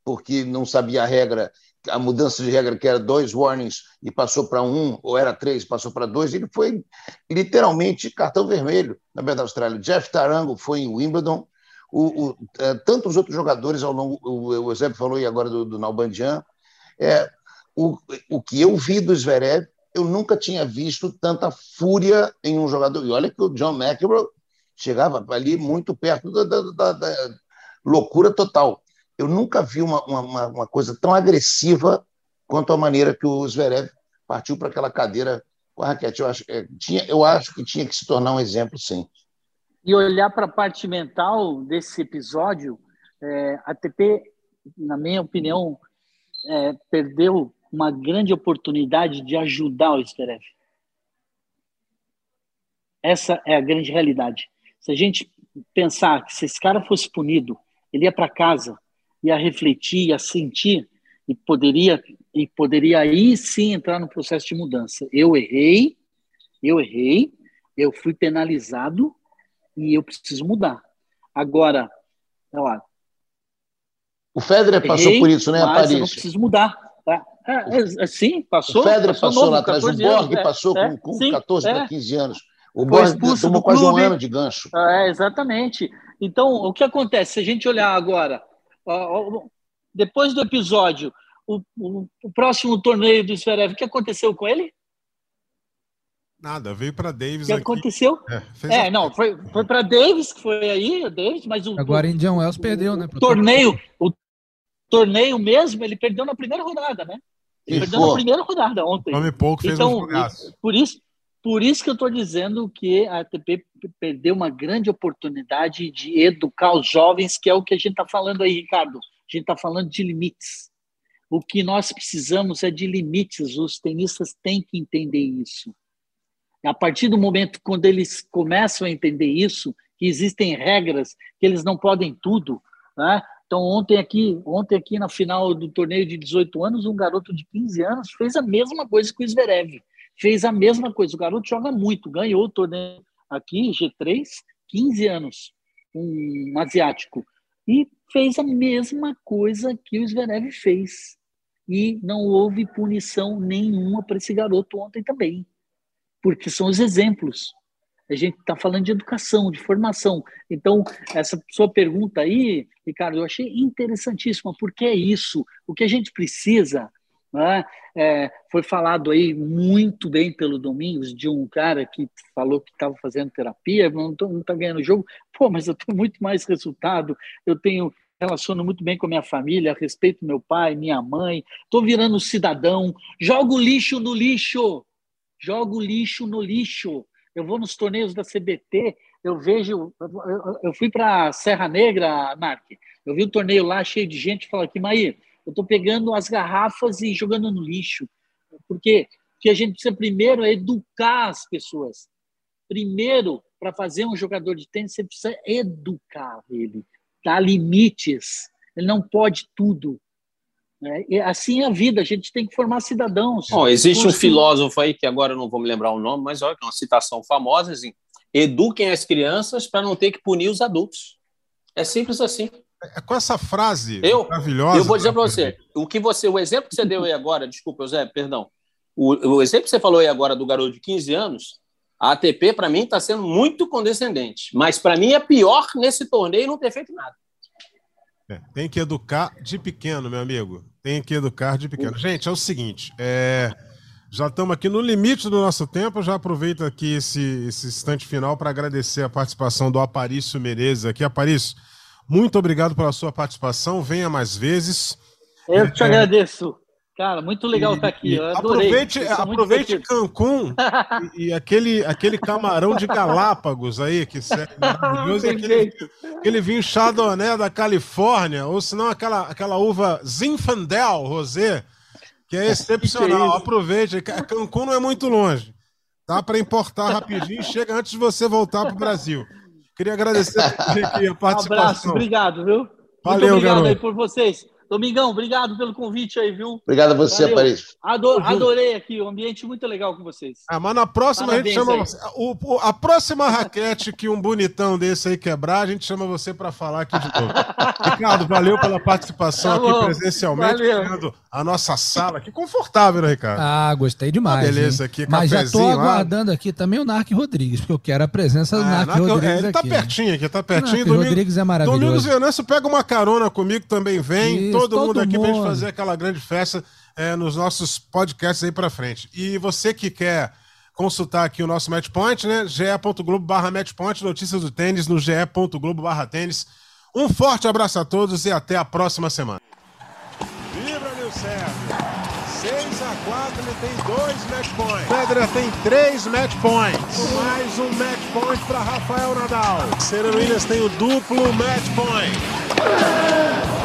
porque não sabia a regra, a mudança de regra que era dois warnings e passou para um, ou era três, passou para dois. Ele foi literalmente cartão vermelho na Aberto da Austrália. Jeff Tarango foi em Wimbledon. O, o, é, tantos outros jogadores ao longo, o Eusébio falou aí agora do, do Nalbandian, é, o, o que eu vi do Zverev, eu nunca tinha visto tanta fúria em um jogador. E olha que o John McEnroe chegava ali muito perto da, da, da, da loucura total. Eu nunca vi uma, uma, uma, coisa tão agressiva quanto a maneira que o Zverev partiu para aquela cadeira com a raquete. Eu acho, é, tinha, eu acho que tinha que se tornar um exemplo, sim. E olhar para a parte mental desse episódio, é, a TP, na minha opinião, é, perdeu uma grande oportunidade de ajudar o Zverev. Essa é a grande realidade. Se a gente pensar que se esse cara fosse punido, ele ia para casa, ia refletir, ia sentir e poderia e poderia aí sim entrar no processo de mudança. Eu errei, eu errei, eu fui penalizado e eu preciso mudar. Agora, olha lá. O Federer passou por isso, né, mas Paris? Eu não preciso mudar. Tá? É, é, é, sim, passou. O Federer passou, passou lá atrás, o Borg passou é, com, com sim, 14 para 15 anos. O Borg tomou quase um ano de gancho. É, exatamente. Então, o que acontece? Se a gente olhar agora, depois do episódio, o, o, o próximo torneio do Zverev, o que aconteceu com ele? Nada, veio para Davis. O que aqui. aconteceu? É, é não, foi, foi para Davis, que foi aí, Davis, mas o. Agora Indian Wells perdeu, né? Torneio, o torneio mesmo, ele perdeu na primeira rodada, né? Ele perdeu na primeira rodada ontem. Come pouco, fez então, um por isso, por isso que eu estou dizendo que a ATP perdeu uma grande oportunidade de educar os jovens, que é o que a gente está falando aí, Ricardo. A gente está falando de limites. O que nós precisamos é de limites. Os tenistas têm que entender isso. A partir do momento quando eles começam a entender isso, que existem regras, que eles não podem tudo, né? Então, ontem aqui, ontem aqui na final do torneio de 18 anos, um garoto de 15 anos fez a mesma coisa que o Zverev. Fez a mesma coisa. O garoto joga muito, ganhou o torneio aqui, G3, 15 anos, um asiático. E fez a mesma coisa que o Zverev fez. E não houve punição nenhuma para esse garoto ontem também. Porque são os exemplos. A gente está falando de educação, de formação. Então, essa sua pergunta aí, Ricardo, eu achei interessantíssima, porque é isso. O que a gente precisa, né, é, foi falado aí muito bem pelo Domingos, de um cara que falou que estava fazendo terapia, não está ganhando jogo. Pô, mas eu tenho muito mais resultado, eu tenho relaciono muito bem com a minha família, respeito meu pai, minha mãe, estou virando cidadão, jogo lixo no lixo, jogo lixo no lixo eu vou nos torneios da CBT, eu vejo. Eu, fui para Serra Negra, Mark, eu vi o um torneio lá cheio de gente, fala aqui, Maí, eu estou pegando as garrafas e jogando no lixo. Porque que a gente precisa primeiro é educar as pessoas. Primeiro, para fazer um jogador de tênis, você precisa educar ele, dar limites. Ele não pode tudo. E assim é a vida, a gente tem que formar cidadãos. Bom, existe um filósofo aí, que agora não vou me lembrar o nome, mas olha, é uma citação famosa, assim, eduquem as crianças para não ter que punir os adultos. É simples assim. É com essa frase eu, maravilhosa. Eu vou dizer para você, o que você, o exemplo que você deu aí agora, desculpa, José, perdão. O, o exemplo que você falou aí agora do garoto de 15 anos, a ATP para mim está sendo muito condescendente, mas para mim é pior nesse torneio não ter feito nada. É, tem que educar de pequeno, meu amigo. Tem que educar de pequeno. Gente, é o seguinte: é, já estamos aqui no limite do nosso tempo. já aproveito aqui esse, esse instante final para agradecer a participação do Aparício Menezes aqui. Aparício, muito obrigado pela sua participação. Venha mais vezes. Eu te é, agradeço. Cara, muito legal e, estar aqui. Aproveite, aproveite Cancún e, e, aquele, aquele camarão de Galápagos aí, que é maravilhoso, aquele, aquele vinho Chardonnay da Califórnia, ou senão aquela, aquela uva Zinfandel Rosé, que é excepcional. Que é Aproveite. Cancún não é muito longe. Dá para importar rapidinho e chega antes de você voltar para o Brasil. Queria agradecer a participação. Um abraço, obrigado, viu? Valeu, Muito obrigado garoto. aí por vocês. Domingão, obrigado pelo convite aí, viu? Obrigado a você, Paris. adorei aqui, um ambiente muito legal com vocês. Ah, mas na próxima Parabéns a gente chama você. O, a próxima raquete que um bonitão desse aí quebrar, a gente chama você para falar aqui de novo. Ricardo, valeu pela participação tá aqui presencialmente, valeu. a nossa sala. Que confortável, né, Ricardo? Ah, gostei demais. Ah, beleza, aqui, Mas já tô aguardando aqui também o Narc Rodrigues, porque eu quero a presença do ah, Narc Rodrigues. É, ele tá aqui. pertinho aqui, tá pertinho. Narc Domingo, Rodrigues é maravilhoso. Domingos Venâncio pega uma carona comigo, também vem. Isso. Todo, mundo aqui pra gente fazer aquela grande festa é, nos nossos podcasts aí pra frente. E você que quer consultar aqui o nosso Matchpoint, né? ge.globo barra Matchpoint, notícias do tênis no ge.globo barra tênis. Um forte abraço a todos e até a próxima semana. Vibra, meu Sérgio. 6 a 4 ele tem dois match points. Federer tem três match points. Mais um match point para Rafael Nadal. Serena Williams tem o duplo match point.